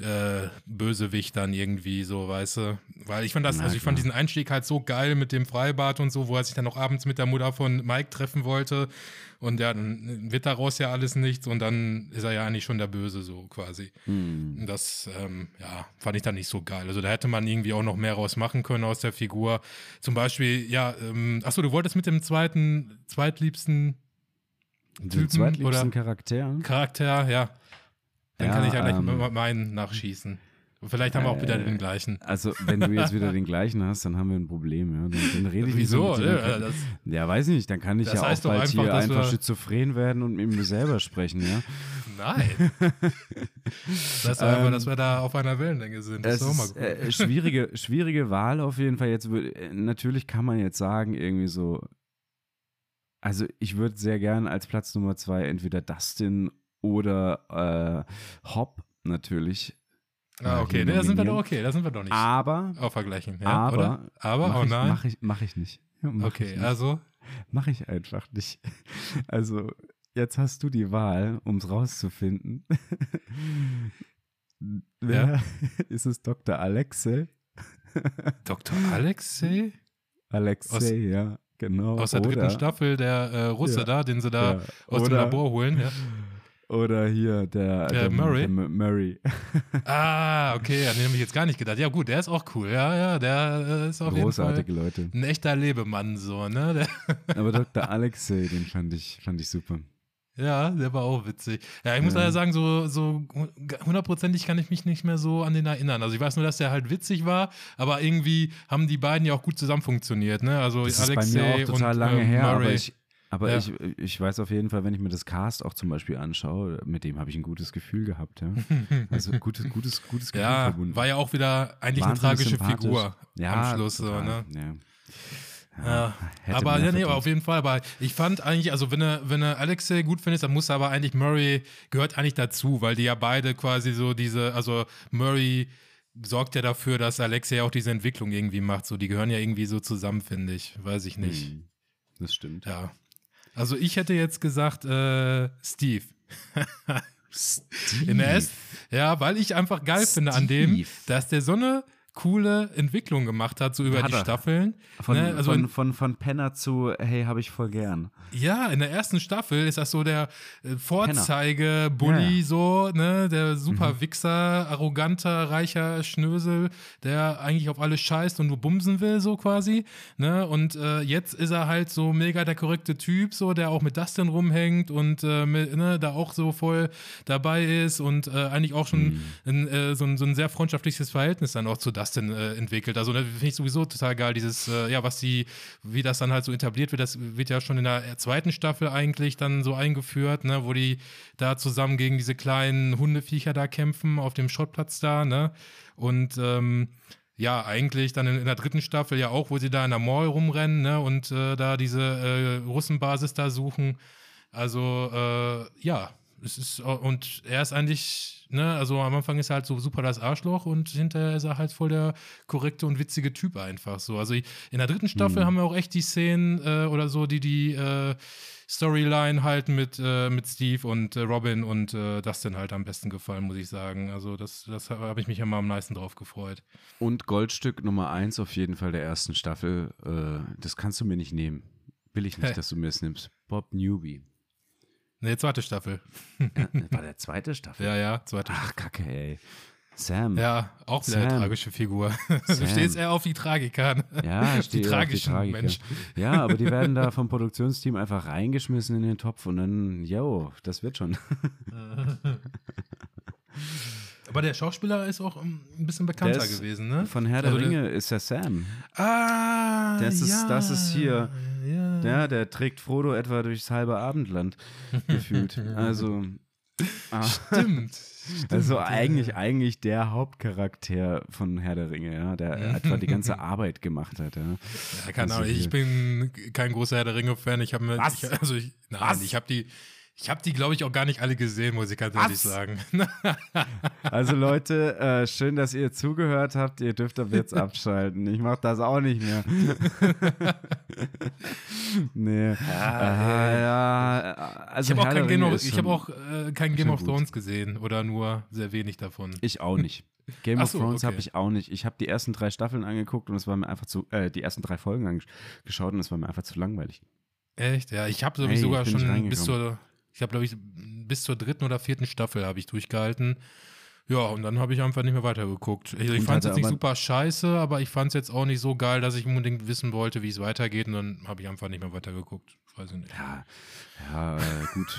äh, Bösewicht dann irgendwie so, weißt du? Weil ich fand das, Na also ich fand klar. diesen Einstieg halt so geil mit dem Freibad und so, wo er sich dann noch abends mit der Mutter von Mike treffen wollte. Und ja, dann wird daraus ja alles nichts und dann ist er ja eigentlich schon der Böse so quasi. Hm. Das, ähm, ja, fand ich dann nicht so geil. Also da hätte man irgendwie auch noch mehr raus machen können aus der Figur. Zum Beispiel, ja, ähm, achso, du wolltest mit dem zweiten, zweitliebsten Den Typen zweitliebsten oder- Charakter. Charakter, ja. Dann Ja, kann ich ja gleich ähm, meinen nachschießen. Vielleicht haben wir auch wieder Äh, den gleichen. Also, wenn du jetzt wieder den gleichen hast, dann haben wir ein Problem, ja. Dann, dann rede ich nicht Wieso? Ne? dann- Das, Ja, weiß ich nicht, dann kann ich ja heißt auch bald einfach, hier einfach schizophren werden und mit mir selber sprechen, ja. nein. das einfach, Ähm, dass wir da auf einer Wellenlänge sind. Das ist auch mal gut. äh, schwierige, schwierige Wahl auf jeden Fall. Jetzt äh, natürlich kann man jetzt sagen, irgendwie so. Also ich würde sehr gern als Platz Nummer zwei entweder Dustin oder äh, Hop natürlich. Ah, okay, da sind wir doch okay, da sind wir doch nicht Aber, auf vergleichen. Ja, aber, oder? Aber, mach oh ich, nein. Mach ich, mach ich nicht. Mach okay, ich nicht. also, Mache ich einfach nicht. Also, jetzt hast du die Wahl, um es rauszufinden. Wer ist es Dr. Alexei? Dr. Alexei? Alexei, Aus- ja, genau. Aus der dritten Oder- Staffel, der äh, Russe Ja. da, den sie da ja. aus dem Labor holen. Ja. Oder hier der, Der Murray? Der Murray. Ah, okay, an den habe ich jetzt gar nicht gedacht. Ja, gut, der ist auch cool. Ja, ja, der äh, ist auf Großartige Leute. Ein echter Lebemann, so, ne? Der, Aber Dr. Alexei, den fand ich, fand ich super. Ja, der war auch witzig. Ja, ich muss Ja. leider sagen, so, so hundertprozentig kann ich mich nicht mehr so an den erinnern. Also ich weiß nur, dass der halt witzig war, aber irgendwie haben die beiden ja auch gut zusammen funktioniert, ne? Also Das ist Alexei bei mir auch total und, lange ähm, her, aber Murray. ich, aber Ja. ich, ich weiß auf jeden Fall, wenn ich mir das Cast auch zum Beispiel anschaue, mit dem habe ich ein gutes Gefühl gehabt. Ja. Also gutes, gutes, gutes Gefühl ja, verbunden. war ja auch wieder eigentlich eine tragische. Figur ja, am Schluss, so, total, ne? Ja. Ja, aber ja, nee, aber auf jeden Fall. Aber ich fand eigentlich, also wenn du, wenn du Alexei gut findest, dann muss aber eigentlich Murray gehört eigentlich dazu, weil die ja beide quasi so diese, also Murray sorgt ja dafür, dass Alexei auch diese Entwicklung irgendwie macht. So, die gehören ja irgendwie so zusammen, finde ich. Weiß ich nicht. Hm, Das stimmt. Ja. Also ich hätte jetzt gesagt, äh, Steve. In der S ja, weil ich einfach geil finde an dem, Steve. dass der so eine coole Entwicklung gemacht hat, so über Hat die er. Staffeln. Von, ne? Also in, von, von, von Penner zu, hey, habe ich voll gern. Ja, in der ersten Staffel ist das so der äh, Vorzeige-Bully, Ja, so, ne, der Mhm. super Wichser, arroganter, reicher Schnösel, der eigentlich auf alles scheißt und nur bumsen will, so quasi, ne, und äh, jetzt ist er halt so mega der korrekte Typ, so, der auch mit Dustin rumhängt und äh, mit, ne, da auch so voll dabei ist und äh, eigentlich auch schon Mhm. ein, äh, so, ein, so ein sehr freundschaftliches Verhältnis dann auch zu Dustin äh, entwickelt. Also, ne, finde ich sowieso total geil, dieses, äh, ja, was die, wie das dann halt so etabliert wird, das wird ja schon in der zweiten Staffel eigentlich dann so eingeführt, ne, wo die da zusammen gegen diese kleinen Hundeviecher da kämpfen auf dem Schrottplatz da, ne? Und ähm, ja, eigentlich dann in, in der dritten Staffel ja auch, wo sie da in der Mall rumrennen, ne, und äh, da diese äh, Russenbasis da suchen. Also, äh, ja, es ist, und er ist eigentlich, ne, also am Anfang ist er halt so super das Arschloch und hinterher ist er halt voll der korrekte und witzige Typ einfach so. Also ich, in der dritten Staffel Mhm. haben wir auch echt die Szenen äh, oder so, die die äh, Storyline halt mit, äh, mit Steve und äh, Robin und äh, Dustin halt am besten gefallen, muss ich sagen. Also das, das habe ich mich immer am meisten drauf gefreut. Und Goldstück Nummer eins auf jeden Fall der ersten Staffel. Äh, das kannst du mir nicht nehmen. Will ich nicht, dass du mir es nimmst. Bob Newby. Ne, zweite Staffel. Ja, war der zweite Staffel? Ja, ja, zweite Ach, kacke, ey. Sam. Ja, auch wieder eine Sam. tragische Figur. Du Sam. stehst eher auf die Tragiker. ne? Ja, ich die auf tragischen Tragiker. Menschen. Ja, aber die werden da vom Produktionsteam einfach reingeschmissen in den Topf und dann, yo, das wird schon. Aber der Schauspieler ist auch ähm, ein bisschen bekannter Der ist gewesen, ne? Von Herr der Also der- Ringe ist der Sam. Ah, Das ist- ja, das ist hier. Ja. Ja, der trägt Frodo etwa durchs halbe Abendland gefühlt. Also, ah, Stimmt. stimmt. also ja. eigentlich, eigentlich der Hauptcharakter von Herr der Ringe, ja, der etwa die ganze Arbeit gemacht hat. Ja. Ja, keine Also Ahnung, ich hier. bin kein großer Herr der Ringe-Fan. Ich habe mir. Ich, also ich, nein, Was? ich habe die. Ich habe die, glaube ich, auch gar nicht alle gesehen, muss ich ganz ehrlich Was? sagen. Also Leute, äh, schön, dass ihr zugehört habt. Ihr dürft ab jetzt abschalten. Ich mache das auch nicht mehr. nee. Ah, ja, also ich habe auch, kein Game of, hab auch äh, kein Game of gut. Thrones gesehen oder nur sehr wenig davon. Ich auch nicht. Game Ach of so, Thrones okay. habe ich auch nicht. Ich habe die ersten drei Staffeln angeguckt und es war mir einfach zu, äh, die ersten drei Folgen angeschaut und es war mir einfach zu langweilig. Echt? Ja, ich habe Hey, sogar schon bis zur, ich habe glaube ich bis zur dritten oder vierten Staffel habe ich durchgehalten. Ja, und dann habe ich einfach nicht mehr weitergeguckt. Ich, ich Und fand es hatte jetzt nicht super scheiße, aber ich fand es jetzt auch nicht so geil, dass ich unbedingt wissen wollte, wie es weitergeht. Und dann habe ich einfach nicht mehr weitergeguckt. Weiß ich nicht. Ja, ja äh, gut.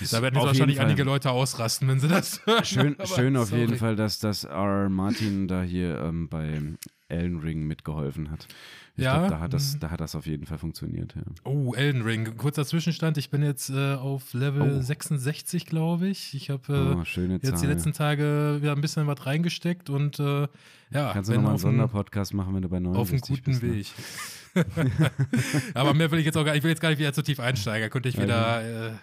Da werden jetzt wahrscheinlich einige Leute ausrasten, wenn sie das hören. Schön, schön auf jeden. Fall, dass das R. Martin da hier ähm, bei Elden Ring mitgeholfen hat. Ich Ja, glaube, da, hat das- mhm. da hat das auf jeden Fall funktioniert. Ja. Oh, Elden Ring. Kurzer Zwischenstand. Ich bin jetzt äh, auf Level Oh. 66, glaube ich. Ich habe äh, oh, jetzt die Zahl. letzten Tage wieder ein bisschen was reingesteckt und äh, ja, Kannst du nochmal einen Sonderpodcast machen, wenn du bei 69 auf einem guten bist? Weg. Aber mehr will ich jetzt auch gar ich will jetzt gar nicht wieder zu tief einsteigen. Da könnte ich wieder äh, äh,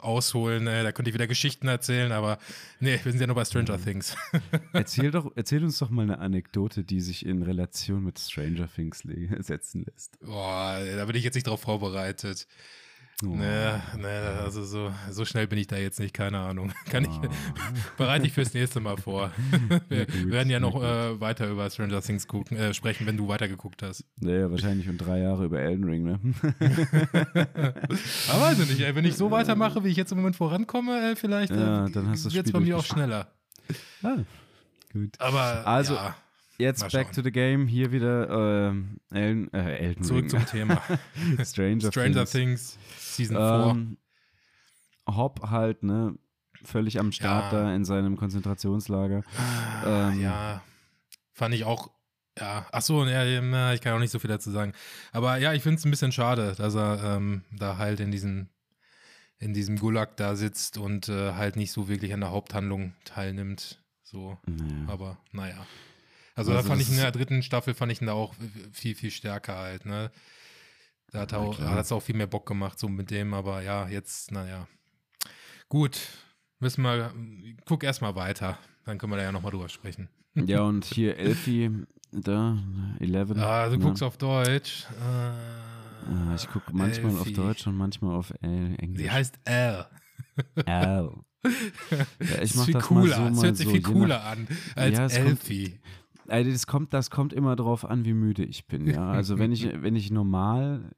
ausholen, äh, da könnte ich wieder Geschichten erzählen, aber nee, wir sind ja nur bei Stranger Things. Erzähl, doch, erzähl uns doch mal eine Anekdote, die sich in Relation mit Stranger Things setzen lässt. Boah, da bin ich jetzt nicht drauf vorbereitet. Oh. Nee, nee, also so, so schnell bin ich da jetzt nicht, keine Ahnung. Kann ich, Oh. bereite ich fürs nächste Mal vor. Wir gut, werden ja noch äh, weiter über Stranger Things gucken, äh, sprechen, wenn du weitergeguckt hast. Naja, wahrscheinlich um drei Jahre über Elden Ring, ne? Aber weiß ich nicht, ey, wenn ich so weitermache, wie ich jetzt im Moment vorankomme, äh, vielleicht Ja, äh, dann hast Spiel bei mir auch schneller. ah, gut. Aber Also, ja, Jetzt Mal back schauen. to the game. Hier wieder ähm, Elden, äh, Elden zurück Ring. zum Thema. Stranger, Stranger Things. Things, Season 4. Ähm, Hopp halt, ne, völlig am Start Ja. da in seinem Konzentrationslager. Ah, Ähm, ja, fand ich auch. Ja, ach so, ja, ich kann auch nicht so viel dazu sagen. Aber ja, ich finde es ein bisschen schade, dass er ähm, da halt in diesem, in diesem Gulag da sitzt und äh, halt nicht so wirklich an der Haupthandlung teilnimmt. So, Naja. aber naja. Also, da Also fand ich in der dritten Staffel fand ich ihn da auch viel, viel stärker halt, ne? Da hat er hat es auch viel mehr Bock gemacht, so mit dem, aber ja, jetzt, naja. Gut, müssen wir, guck erst mal weiter, dann können wir da ja nochmal drüber sprechen. Ja, und hier Elfie, da, 11. Ah, du ne? guckst auf Deutsch. Ah, ich gucke manchmal auf Elfie. Deutsch und manchmal auf äh, Englisch. Sie heißt L. L. Ja, ich mach viel das cooler. mal so, es mal hört sich so, viel je nach- cooler an als Ja, es kommt- Elfie. Also das kommt, das kommt immer drauf an, wie müde ich bin. Ja, also wenn ich, wenn ich normal,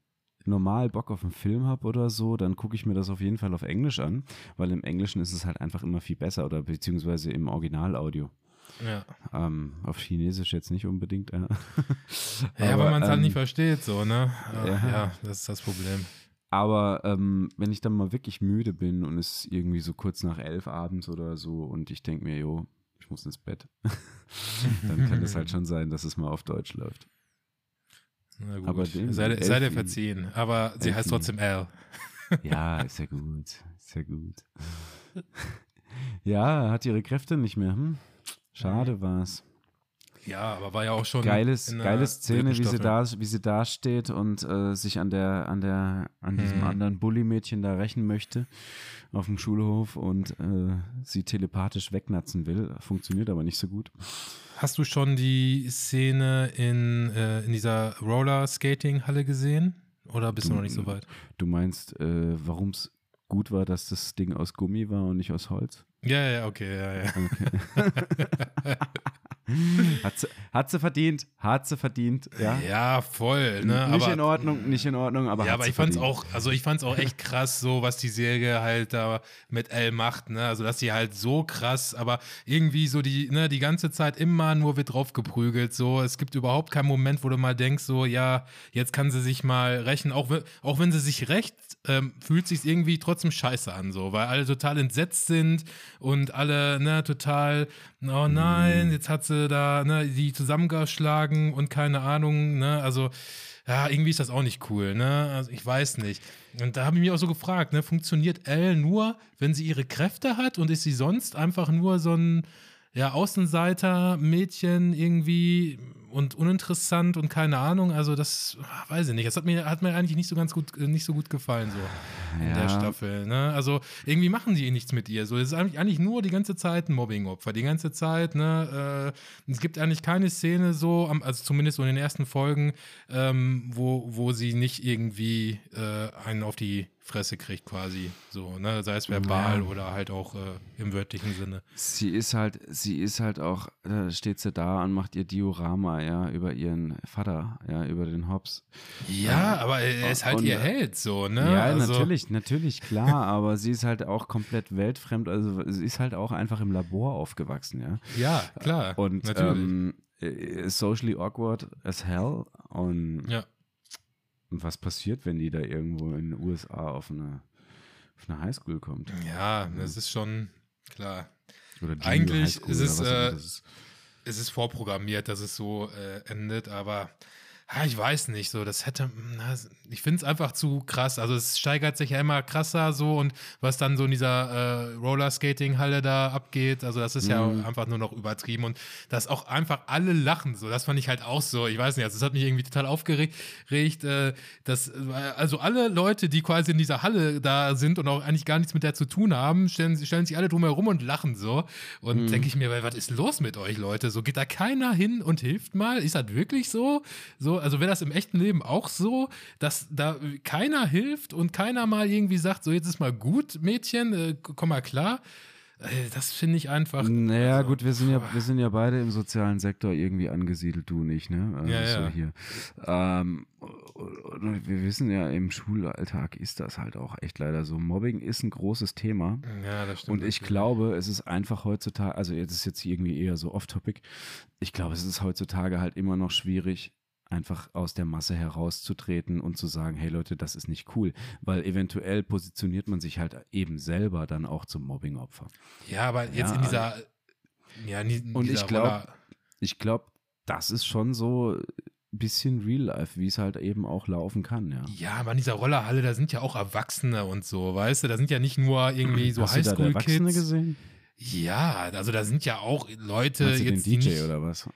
normal Bock auf einen Film habe oder so, dann gucke ich mir das auf jeden Fall auf Englisch an, weil im Englischen ist es halt einfach immer viel besser oder beziehungsweise im Originalaudio. Ja, Ähm, auf Chinesisch jetzt nicht unbedingt. Ja, ja aber, man es halt ähm, nicht versteht, so, ne? Ja, ja. das ist das Problem. Aber ähm, wenn ich dann mal wirklich müde bin und es irgendwie so kurz nach elf abends oder so und ich denke mir, jo, ich muss ins Bett, dann kann es halt schon sein, dass es mal auf Deutsch läuft. Na gut. aber dem- sei, dir- sei Elfie- verziehen. Aber sie heißt Elfie. trotzdem L. Ja, ist ja gut. Ist ja gut. Ja, hat ihre Kräfte nicht mehr. Hm? Schade war's. Ja, aber war ja auch schon. Geiles, in der geile Szene, wie sie, da, wie sie da steht und äh, sich an der, an der, an diesem Mhm. anderen Bully-Mädchen da rächen möchte auf dem Schulhof und äh, sie telepathisch wegnatzen will. Funktioniert aber nicht so gut. Hast du schon die Szene in, äh, in dieser Roller-Skating-Halle gesehen? Oder bist du noch nicht so weit? Du meinst, äh, warum es gut war, dass das Ding aus Gummi war und nicht aus Holz? Ja, ja, okay, ja, ja. Hat sie, hat sie verdient, hat sie verdient, ja. Ja, voll, ne? nicht aber, in Ordnung, nicht in Ordnung, aber ja, hat aber sie ich fand's verdient. auch, also ich fand's auch echt krass, so was die Serie halt da mit Elle macht, ne? Also dass sie halt so krass, aber irgendwie so die, ne, die ganze Zeit immer nur wird drauf geprügelt. So, es gibt überhaupt keinen Moment, wo du mal denkst, so, ja, jetzt kann sie sich mal rächen, auch, wenn- auch wenn sie sich rächt, ähm, fühlt sich irgendwie trotzdem scheiße an, so, weil alle total entsetzt sind und alle, ne, total, oh nein, jetzt hat sie da, ne, die zusammengeschlagen und keine Ahnung, ne, also ja, irgendwie ist das auch nicht cool, ne? Also ich weiß nicht. Und da habe ich mich auch so gefragt, ne, funktioniert Elle nur, wenn sie ihre Kräfte hat und ist sie sonst einfach nur so ein ja, Außenseiter-Mädchen irgendwie und uninteressant und keine Ahnung. Also das weiß ich nicht. Das hat mir, hat mir eigentlich nicht so ganz gut, äh, nicht so gut gefallen, so in der. Staffel. Ne? Also irgendwie machen die nichts mit ihr. So, es ist eigentlich, eigentlich nur die ganze Zeit ein Mobbing-Opfer. Die ganze Zeit, ne? Äh, es gibt eigentlich keine Szene so, also zumindest so in den ersten Folgen, ähm, wo, wo sie nicht irgendwie äh, einen auf die Fresse kriegt, quasi. So, ne? Sei es verbal Ja. oder halt auch äh, im wörtlichen Sinne. Sie ist halt, sie ist halt auch, da steht sie da und macht ihr Diorama, ja, über ihren Vater, ja, über den Hobbs. Ja, aber er ist halt Und, ihr Held, so, ne? Ja, also, natürlich, natürlich, klar, aber sie ist halt auch komplett weltfremd, also sie ist halt auch einfach im Labor aufgewachsen, ja. Ja, klar. Und natürlich. ähm, äh, socially awkward as hell. Und ja. was passiert, wenn die da irgendwo in den USA auf eine, auf eine Highschool kommt? ja, das ist schon klar. Eigentlich ist es, äh, ist. Es ist vorprogrammiert, dass es so äh, endet, aber ja, ich weiß nicht, so, das hätte, na, ich finde es einfach zu krass. Also es steigert sich ja immer krasser so und was dann so in dieser äh, Rollerskating-Halle da abgeht, also das ist ja Mhm. einfach nur noch übertrieben und dass auch einfach alle lachen, so, das fand ich halt auch so, ich weiß nicht, also das hat mich irgendwie total aufgeregt, regt, äh, dass, äh, also alle Leute, die quasi in dieser Halle da sind und auch eigentlich gar nichts mit der zu tun haben, stellen, stellen sich alle drumherum und lachen so und Mhm. denke ich mir, was ist los mit euch, Leute? So geht da keiner hin und hilft mal? Ist das wirklich so? So, also wäre das im echten Leben auch so, dass da keiner hilft und keiner mal irgendwie sagt, so jetzt ist mal gut, Mädchen, äh, komm mal klar. Äh, Das finde ich einfach. Naja, also, gut, wir sind ja, wir sind ja beide im sozialen Sektor irgendwie angesiedelt, du nicht, ne? Also Ja, so ja. hier. Ähm, und wir wissen ja, im Schulalltag ist das halt auch echt leider so. Mobbing ist ein großes Thema. Ja, das stimmt. Und ich glaube, es ist einfach heutzutage, also jetzt ist jetzt irgendwie eher so off-topic, ich glaube, es ist heutzutage halt immer noch schwierig, einfach aus der Masse herauszutreten und zu sagen, hey Leute, das ist nicht cool, weil eventuell positioniert man sich halt eben selber dann auch zum Mobbingopfer. Ja, aber jetzt Ja, in dieser, ja, in Und dieser ich glaub, Roller- Ich glaube, das ist schon so ein bisschen Real Life, wie es halt eben auch laufen kann, ja. Ja, aber in dieser Rollerhalle, da sind ja auch Erwachsene und so, weißt du? Da sind ja nicht nur irgendwie so Hast du da der Erwachsene gesehen? Ja, also da sind ja auch Leute Meinst du den jetzt, DJ nicht, oder was?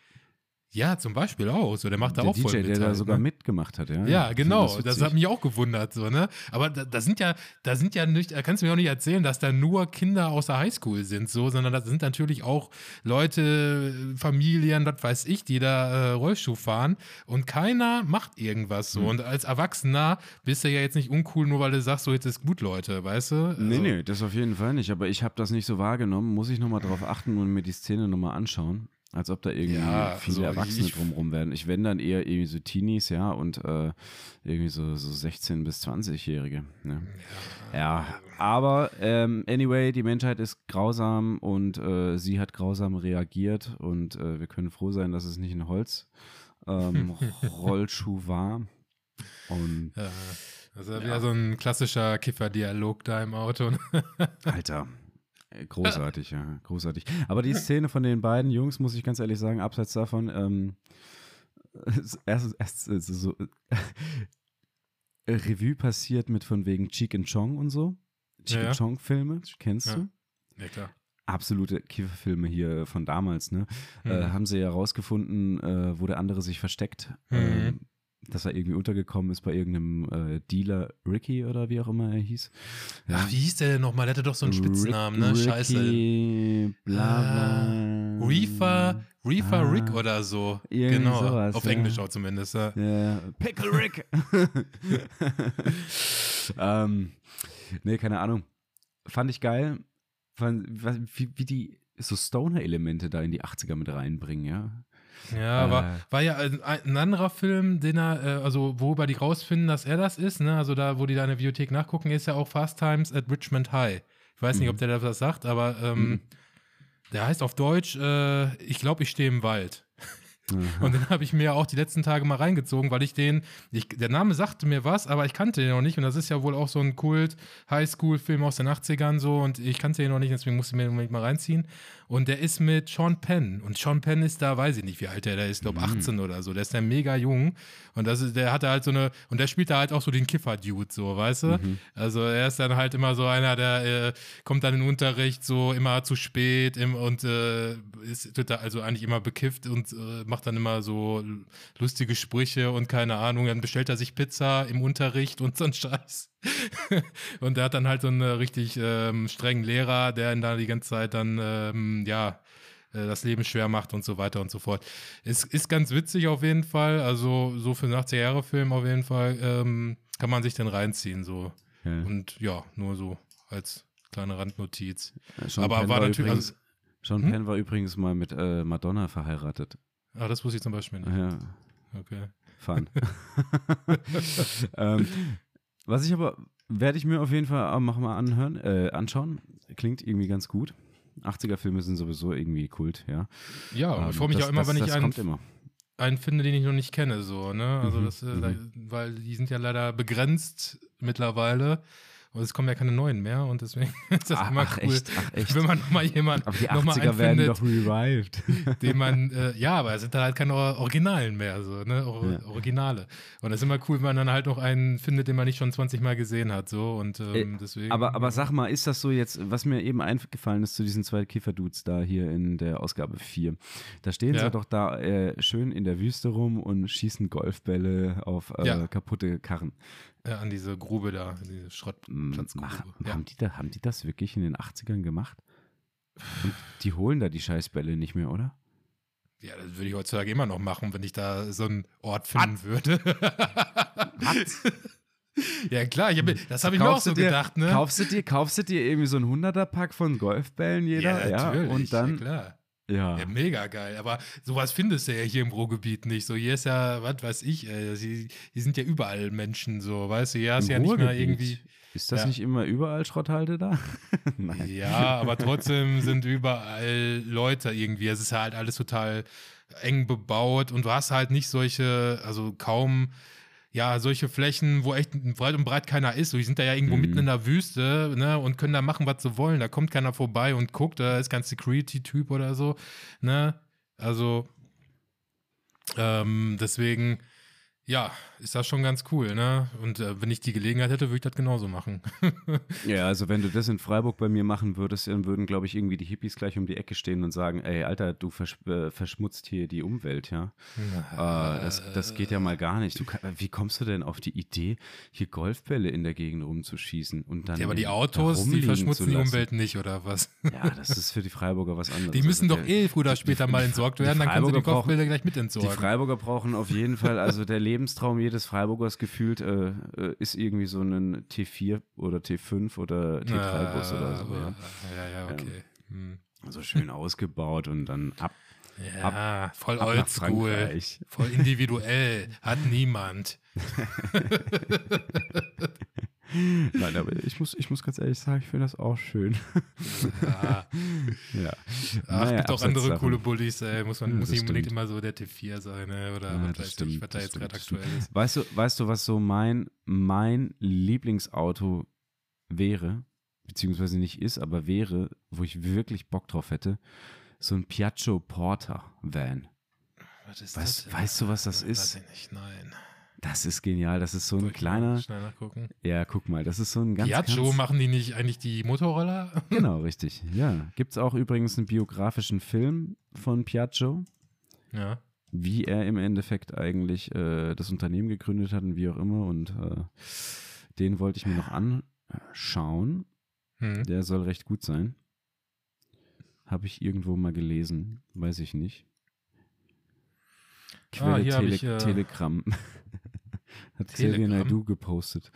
Ja, zum Beispiel auch. So, der macht da der auch voll DJ, mit der da halt, sogar ne? mitgemacht hat, ja. Ja, genau. Das, witzig. hat mich auch gewundert, so, ne? Aber da, da sind ja, da sind ja nicht, da kannst du mir auch nicht erzählen, dass da nur Kinder aus der Highschool sind, so, sondern das sind natürlich auch Leute, Familien, was weiß ich, die da äh, Rollschuh fahren und keiner macht irgendwas so. Und als Erwachsener bist du ja jetzt nicht uncool, nur weil du sagst, so jetzt ist gut, Leute, weißt du? Nee, Also- nee, das auf jeden Fall nicht. Aber ich habe das nicht so wahrgenommen. Muss ich nochmal drauf achten und mir die Szene nochmal anschauen. Als ob da irgendwie Ja, viele also Erwachsene ich- drumrum werden. Ich wenn dann eher irgendwie so Teenies, ja, und äh, irgendwie so, so 16- bis 20-Jährige. Ne? Ja, aber ähm, anyway, die Menschheit ist grausam und äh, sie hat grausam reagiert und äh, wir können froh sein, dass es nicht ein Holz ähm, war. Und Ja, das ist ja wieder so ein klassischer Kiffer-Dialog da im Auto. Alter. Äh, Großartig, ja, großartig. Aber die Szene von den beiden Jungs, muss ich ganz ehrlich sagen, abseits davon, ähm, erst, erst äh, so äh, Revue passiert mit von wegen Cheek and Chong und so. Cheek Ja, ja. Chong Filme, kennst Ja. du? Ja, klar. Absolute Kieferfilme hier von damals, ne? Äh, Mhm. haben sie ja rausgefunden, äh, wo der andere sich versteckt. Mhm. Dass er irgendwie untergekommen ist bei irgendeinem äh, Dealer Ricky oder wie auch immer er hieß. Ja. Ach, wie hieß der denn nochmal? Der hatte doch so einen Spitznamen, ne? Rick- Scheiße. Ricky, bla bla. Reefer, Reefer Ah. Rick oder so. Genau. sowas, Auf ja. Englisch auch zumindest. Ja. Ja, Pickle Rick. ähm, nee, keine Ahnung. Fand ich geil. Fand, wie, wie die so Stoner-Elemente da in die 80er mit reinbringen, ja. Ja, Äh. war, war ja ein, ein anderer Film, den er, äh, also worüber die rausfinden, dass er das ist, ne? Also da, wo die da in der Bibliothek nachgucken, ist ja auch Fast Times at Richmond High. Ich weiß nicht, Mhm. ob der da was sagt, aber ähm, Mhm. der heißt auf Deutsch, äh, ich glaube, ich stehe im Wald. Und den habe ich mir auch die letzten Tage mal reingezogen, weil ich den, ich, der Name sagte mir was, aber ich kannte den noch nicht. Und das ist ja wohl auch so ein Kult-Highschool-Film aus den 80ern so. Und ich kannte den noch nicht, deswegen musste ich mir den unbedingt mal reinziehen. Und der ist mit Sean Penn. Und Sean Penn ist da, weiß ich nicht, wie alt der, der ist, glaube 18 oder so. Der ist ja mega jung. Und das ist, der hatte halt so eine, und der spielt da halt auch so den Kiffer-Dude, so, weißt du? Also er ist dann halt immer so einer, der äh, kommt dann in den Unterricht so immer zu spät im, und äh, ist also eigentlich immer bekifft und äh, macht dann immer so lustige Sprüche und keine Ahnung, dann bestellt er sich Pizza im Unterricht und so ein Scheiß. und er hat dann halt so einen richtig ähm, strengen Lehrer, der ihn da die ganze Zeit dann, ähm, ja, äh, das Leben schwer macht und so weiter und so fort. Es ist ganz witzig auf jeden Fall, also so für einen 80er-Jahre-Film auf jeden Fall ähm, kann man sich dann reinziehen, so. Ja. Und ja, nur so als kleine Randnotiz. Sean aber Penn war natürlich- Übrigens, Sean Hm? Penn war übrigens mal mit äh, Madonna verheiratet. Ah, das wusste ich zum Beispiel nicht. Ja, Okay. fun. ähm, was ich aber, werde ich mir auf jeden Fall auch mal anhören, äh, anschauen. Klingt irgendwie ganz gut. 80er-Filme sind sowieso irgendwie Kult, ja. Ja, Ähm, ich freue mich das, auch immer, das, wenn ich das einen, kommt immer. einen finde, den ich noch nicht kenne, so, ne? Also Mhm, das, äh, mhm. weil die sind ja leider begrenzt mittlerweile. Und es kommen ja keine neuen mehr und deswegen ist das Ach, immer ach, cool, echt, ach, echt. wenn man nochmal jemanden Aber die noch mal 80er werden doch revived. den man, äh, ja, aber es sind dann halt keine Or- Originalen mehr, so, ne? Or Ja. Originale. Und es ist immer cool, wenn man dann halt noch einen findet, den man nicht schon 20 Mal gesehen hat, so und ähm, Äh, deswegen. Aber, aber sag mal, ist das so jetzt, was mir eben eingefallen ist zu diesen zwei Kifferdudes da hier in der Ausgabe 4. Da stehen Ja. sie doch da äh, schön in der Wüste rum und schießen Golfbälle auf äh, Ja. kaputte Karren. Äh, an diese Grube da, diese Schrottplatzgrube. Mach, Ja. haben, die da, haben die das wirklich in den 80ern gemacht? Und die holen da die Scheißbälle nicht mehr, oder? Ja, das würde ich heutzutage immer noch machen, wenn ich da so einen Ort finden würde. ja, klar, ich hab, das habe ich mir auch so dir, gedacht, ne? Kaufst du dir, kaufst du dir irgendwie so ein 100er-Pack von Golfbällen jeder? Ja, und dann, ja, klar. Ja. Ja, mega geil. Aber sowas findest du ja hier im Ruhrgebiet nicht. So, hier ist ja, was weiß ich, ey, sie, hier sind ja überall Menschen so, weißt du, hier hast du ja Im nicht Ruhrgebiet irgendwie. Ist das Ja. nicht immer überall Schrotthalde da? Nein. Ja, aber trotzdem sind überall Leute irgendwie. Es ist halt alles total eng bebaut und du hast halt nicht solche, also kaum, ja, solche Flächen, wo echt breit und breit keiner ist. So, die sind da ja irgendwo Mhm. mitten in der Wüste, ne, und können da machen, was sie wollen. Da kommt keiner vorbei und guckt, da ist kein Security-Typ oder so, ne. Also, ähm, deswegen, ja, ist das schon ganz cool, ne? Und äh, wenn ich die Gelegenheit hätte, würde ich das genauso machen. Ja, also wenn du das in Freiburg bei mir machen würdest, dann würden, glaube ich, irgendwie die Hippies gleich um die Ecke stehen und sagen, ey, Alter, du versch äh, verschmutzt hier die Umwelt, ja. Äh, das, das geht ja mal gar nicht. Du, kann- wie kommst du denn auf die Idee, hier Golfbälle in der Gegend rumzuschießen und dann Ja, aber die Autos, die verschmutzen die? Umwelt nicht, oder was? Ja, das ist für die Freiburger was anderes. Die müssen Also doch eh früher oder später mal entsorgt die werden, dann können sie die Kopfbilder gleich mit Die entsorgen. Freiburger brauchen auf jeden Fall, also der Lebenstraum jedes Freiburgers gefühlt äh, äh, ist irgendwie so ein T4 oder T5 oder T3-Bus oder so. Ja. Ja, ja, okay. Hm. So schön ausgebaut und dann ab, Ja, voll ab nach oldschool. Voll individuell. Hat niemand. Nein, aber ich muss, ich muss ganz ehrlich sagen, ich finde das auch schön. Ja. ja. Ach, Naja, gibt auch andere davon. coole Bullies, ey. Muss man Ja, muss das nicht unbedingt stimmt. immer so der T4 sein, ne? Oder Ja, was das weiß ich, stimmt, was da das jetzt gerade das aktuell ist. Weißt du, weißt du, was so mein, mein Lieblingsauto wäre, beziehungsweise nicht ist, aber wäre, wo ich wirklich Bock drauf hätte? So ein Piaggio Porter Van. Was ist Weißt- denn? weißt du, was das Weiß ist? ich nicht, nein. Das ist genial. Das ist so ein Soll kleiner. Schnell nachgucken. Ja, guck mal, das ist so ein ganz. Piaggio, ganz, machen die nicht eigentlich die Motorroller? Genau, richtig. Ja. Gibt es auch übrigens einen biografischen Film von Piaggio, ja. wie er im Endeffekt eigentlich äh, das Unternehmen gegründet hat und wie auch immer. Und äh, den wollte ich mir noch anschauen. Hm. Der soll recht gut sein. Habe ich irgendwo mal gelesen, weiß ich nicht. Quelle Ah, hier hab Tele ich, äh, Telegram. Hat Xavier? Naidoo gepostet.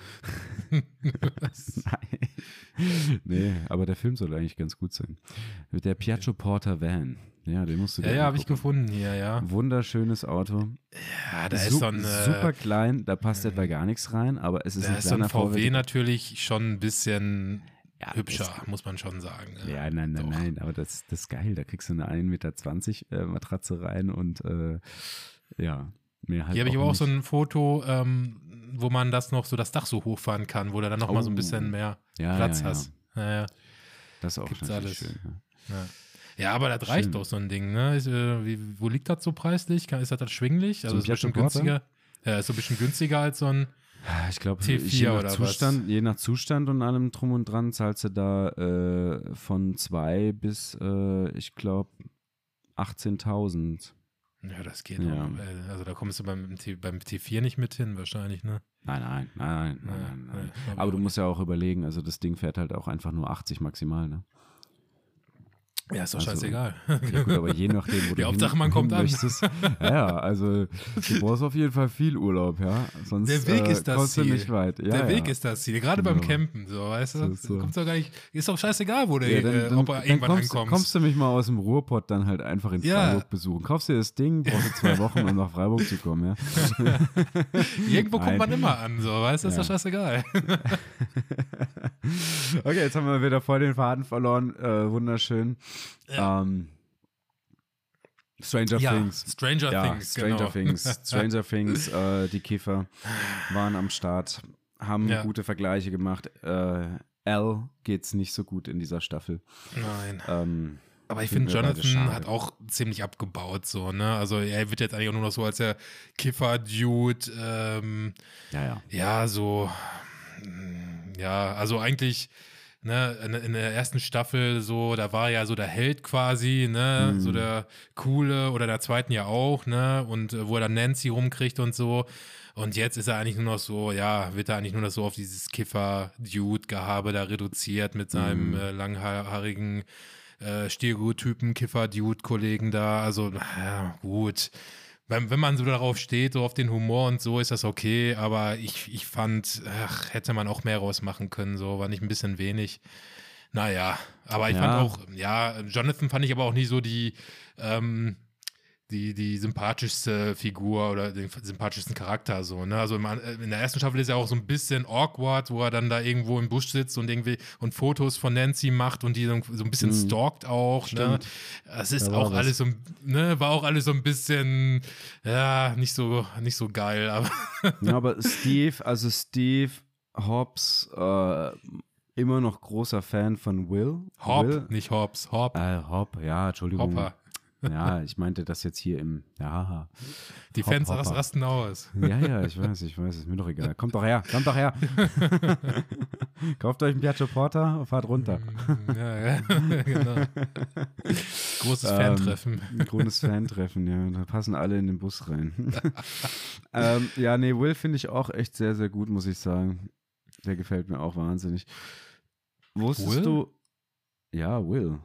Nein. Nee, aber der Film soll eigentlich ganz gut sein. Der Piaggio Porter Van. Ja, den musst du ja, dir ja, habe ich gefunden hier, ja. Wunderschönes Auto. Ja, da Su- ist so ein, äh, super klein, da passt etwa gar nichts rein, aber es ist da ein ist so ein VW VW. natürlich schon ein bisschen Ja, hübscher, das- muss man schon sagen. Ja, nein, nein, Doch. nein, aber das, das ist geil. Da kriegst du eine 1,20 Meter äh, Matratze rein und äh, ja, mehr halt Hier habe ich aber auch so ein Foto, ähm, wo man das noch so das Dach so hochfahren kann, wo du dann noch mal so ein Oh. bisschen mehr ja, Platz ja, ja. hast. Ja. Das ist auch Gibt's alles. schön. Ja. Aber das reicht Schön. doch, so ein Ding, ne? Ist, äh, wie, wo liegt das so preislich? Kann, ist das erschwinglich? So Also ein ist bestimmt günstiger. Ja, ist so ein bisschen günstiger als so ein. Ich glaube, T4 je, nach was? Zustand, je nach Zustand und allem drum und dran zahlst du da äh, von 2 bis, äh, ich glaube, 18.000. Ja, das geht Ja. auch. Also da kommst du beim, T, beim T4 nicht mit hin, wahrscheinlich, ne? Nein, nein, nein, nein, nein, nein. Aber du musst ja auch überlegen, also das Ding fährt halt auch einfach nur 80 maximal, ne? Ja, ist doch Also, scheißegal. Ja gut, aber je nachdem, wo Die du Hauptsache, hin, man kommt an. Ja, also du brauchst auf jeden Fall viel Urlaub, ja. Sonst Der Weg äh, ist das kommst Ziel. nicht weit. Ja, der ja. Weg ist das Ziel, gerade beim Genau. Campen, so, weißt du? So. Kommt doch gar nicht, ist doch scheißegal, wo der, Ja, dann, äh, dann, ob er irgendwann kommst, ankommt. kommst du mich mal aus dem Ruhrpott dann halt einfach in. Freiburg besuchen. Kaufst dir das Ding, brauchst du zwei Wochen, um nach Freiburg zu kommen, ja. Irgendwo kommt man immer an, so, weißt du? Ist doch scheißegal. Okay, jetzt haben wir wieder voll den Faden verloren. Äh, wunderschön. Ähm, Stranger ja, Things. Stranger ja, Things, Stranger genau. Things. Stranger Things, äh, die Kiffer waren am Start, haben Ja. gute Vergleiche gemacht. Äh, L geht's nicht so gut in dieser Staffel. Nein. Ähm, Aber ich finde, Jonathan hat auch ziemlich abgebaut, so, ne? Also er wird jetzt eigentlich auch nur noch so als der Kiffer-Dude, ähm, ja, ja. ja, so, ja, also eigentlich, ne, in, der ersten Staffel so, da war er ja so der Held quasi, ne, Mhm. so der Coole oder der zweiten ja auch, ne, und äh, wo er dann Nancy rumkriegt und so. Und jetzt ist er eigentlich nur noch so, ja, wird er eigentlich nur noch so auf dieses Kiffer-Dude-Gehabe da reduziert mit seinem Mhm. äh, langhaarigen äh, Stereotypen Kiffer-Dude-Kollegen da. Also, ja, gut. Wenn, wenn man so darauf steht, so auf den Humor und so, ist das okay, aber ich, ich fand, ach, hätte man auch mehr rausmachen können, so war nicht ein bisschen wenig. Naja, aber ich Ja. fand auch, ja, Jonathan fand ich aber auch nie so die, ähm, die, die sympathischste Figur oder den sympathischsten Charakter so, ne? Also in der ersten Staffel ist er auch so ein bisschen awkward, wo er dann da irgendwo im Busch sitzt und irgendwie und Fotos von Nancy macht und die so ein bisschen mhm. stalkt auch, ne? Das ist da auch alles so, ne, war auch alles so ein bisschen ja, nicht so nicht so geil, aber Ja, aber Steve, also Steve Hobbs äh, immer noch großer Fan von Will. Hobb, Will. nicht Hobbs, Hobb. Äh, Hobb, ja, Entschuldigung. Hopper. Ja, ich meinte das jetzt hier im. Ja. Die Fans Hopper. rasten aus. Ja, ja, ich weiß, ich weiß, ist mir doch egal. Kommt doch her, kommt doch her. Kauft euch einen Piaggio Porter und fahrt runter. ja, ja, genau. Großes ähm, Fantreffen. Großes Fantreffen, ja. Da passen alle in den Bus rein. ähm, ja, nee, Will finde ich auch echt sehr, sehr gut, muss ich sagen. Der gefällt mir auch wahnsinnig. Wusstest Will? du. Ja, Will.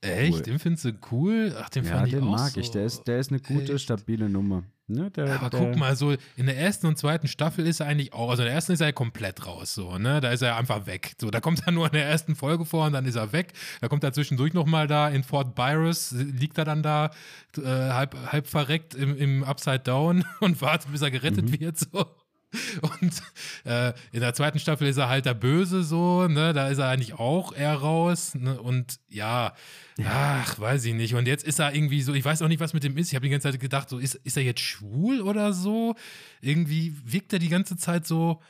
Echt? Cool. Den findest du cool? Ach, den ja, fand ich den auch mag so ich. Der ist, der ist eine gute, Echt? stabile Nummer. Ne, der, aber der, guck mal, so in der ersten und zweiten Staffel ist er eigentlich auch, also in der ersten ist er ja komplett raus, so, ne? Da ist er einfach weg. So, da kommt er nur in der ersten Folge vor und dann ist er weg. Da kommt er zwischendurch nochmal da in Fort Byrus, liegt er dann da äh, halb, halb verreckt im, im Upside Down und wartet, bis er gerettet mhm. wird, so. Und äh, in der zweiten Staffel ist er halt der Böse so, ne? Da ist er eigentlich auch eher raus. Ne? Und ja, ach, weiß ich nicht. Und jetzt ist er irgendwie so, ich weiß auch nicht, was mit dem ist. Ich habe die ganze Zeit gedacht, so, ist, ist er jetzt schwul oder so? Irgendwie wirkt er die ganze Zeit so,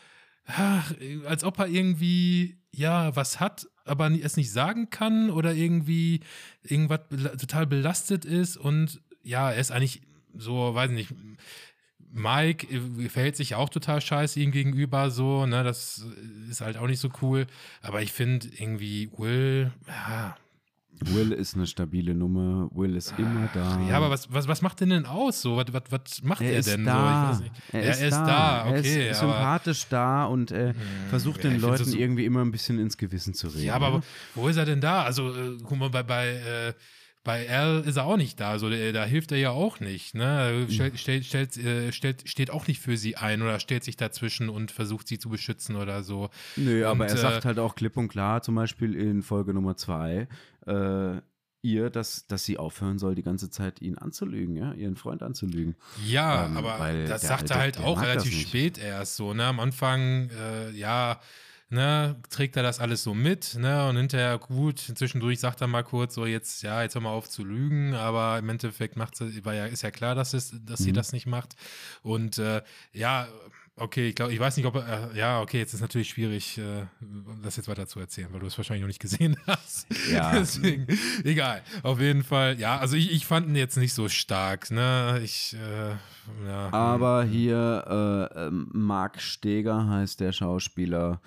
ach, als ob er irgendwie, ja, was hat, aber es nicht sagen kann oder irgendwie irgendwas total belastet ist. Und ja, er ist eigentlich so, weiß ich nicht Mike äh, verhält sich auch total scheiße ihm gegenüber, so, ne, das ist halt auch nicht so cool. Aber ich finde irgendwie Will, ja. Will ist eine stabile Nummer, Will ist immer da. Ja, aber was, was, was macht denn denn aus? So, was, was, was macht er, er denn da. so? Er, er, ist, ist da. da. okay. Er ist sympathisch da und äh, versucht den Leuten so irgendwie immer ein bisschen ins Gewissen zu reden. Ja, aber wo ist er denn da? Also, äh, guck mal, bei, bei äh, bei Al ist er auch nicht da, also da hilft er ja auch nicht. Ne? Stellt, stellt, stellt, äh, stellt, steht auch nicht für sie ein oder stellt sich dazwischen und versucht sie zu beschützen oder so. Nö, und, aber er äh, sagt halt auch klipp und klar, zum Beispiel in Folge Nummer zwei, äh, ihr, dass, dass sie aufhören soll, die ganze Zeit ihn anzulügen, ja, ihren Freund anzulügen. Ja, ähm, aber das sagt er halt auch relativ spät erst so, ne? Am Anfang, äh, ja, ne, trägt er das alles so mit, ne, und hinterher, gut, zwischendurch sagt er mal kurz so, jetzt, ja, jetzt hör mal auf zu lügen, aber im Endeffekt macht sie, war ja, ist ja klar, dass, es, dass mhm. sie das nicht macht. Und äh, ja, Okay, ich glaube, ich weiß nicht, ob äh, ja, okay, jetzt ist natürlich schwierig, äh, das jetzt weiter zu erzählen, weil du es wahrscheinlich noch nicht gesehen hast. Ja. Deswegen, egal. Auf jeden Fall, ja, also ich, ich fand ihn jetzt nicht so stark, ne? Ich, äh, ja. Aber hier äh, ähm, Marc Steger heißt der Schauspieler,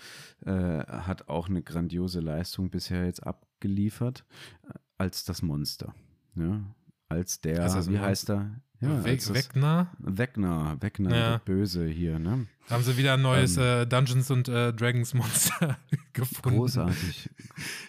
äh, hat auch eine grandiose Leistung bisher jetzt abgeliefert äh, als das Monster. Ja? Als der, also wie heißt er? Ja, We Wegner? Wegner, Wegner, ja. Böse hier, ne? Haben sie wieder ein neues ähm, äh, Dungeons und äh, Dragons Monster gefunden. Großartig.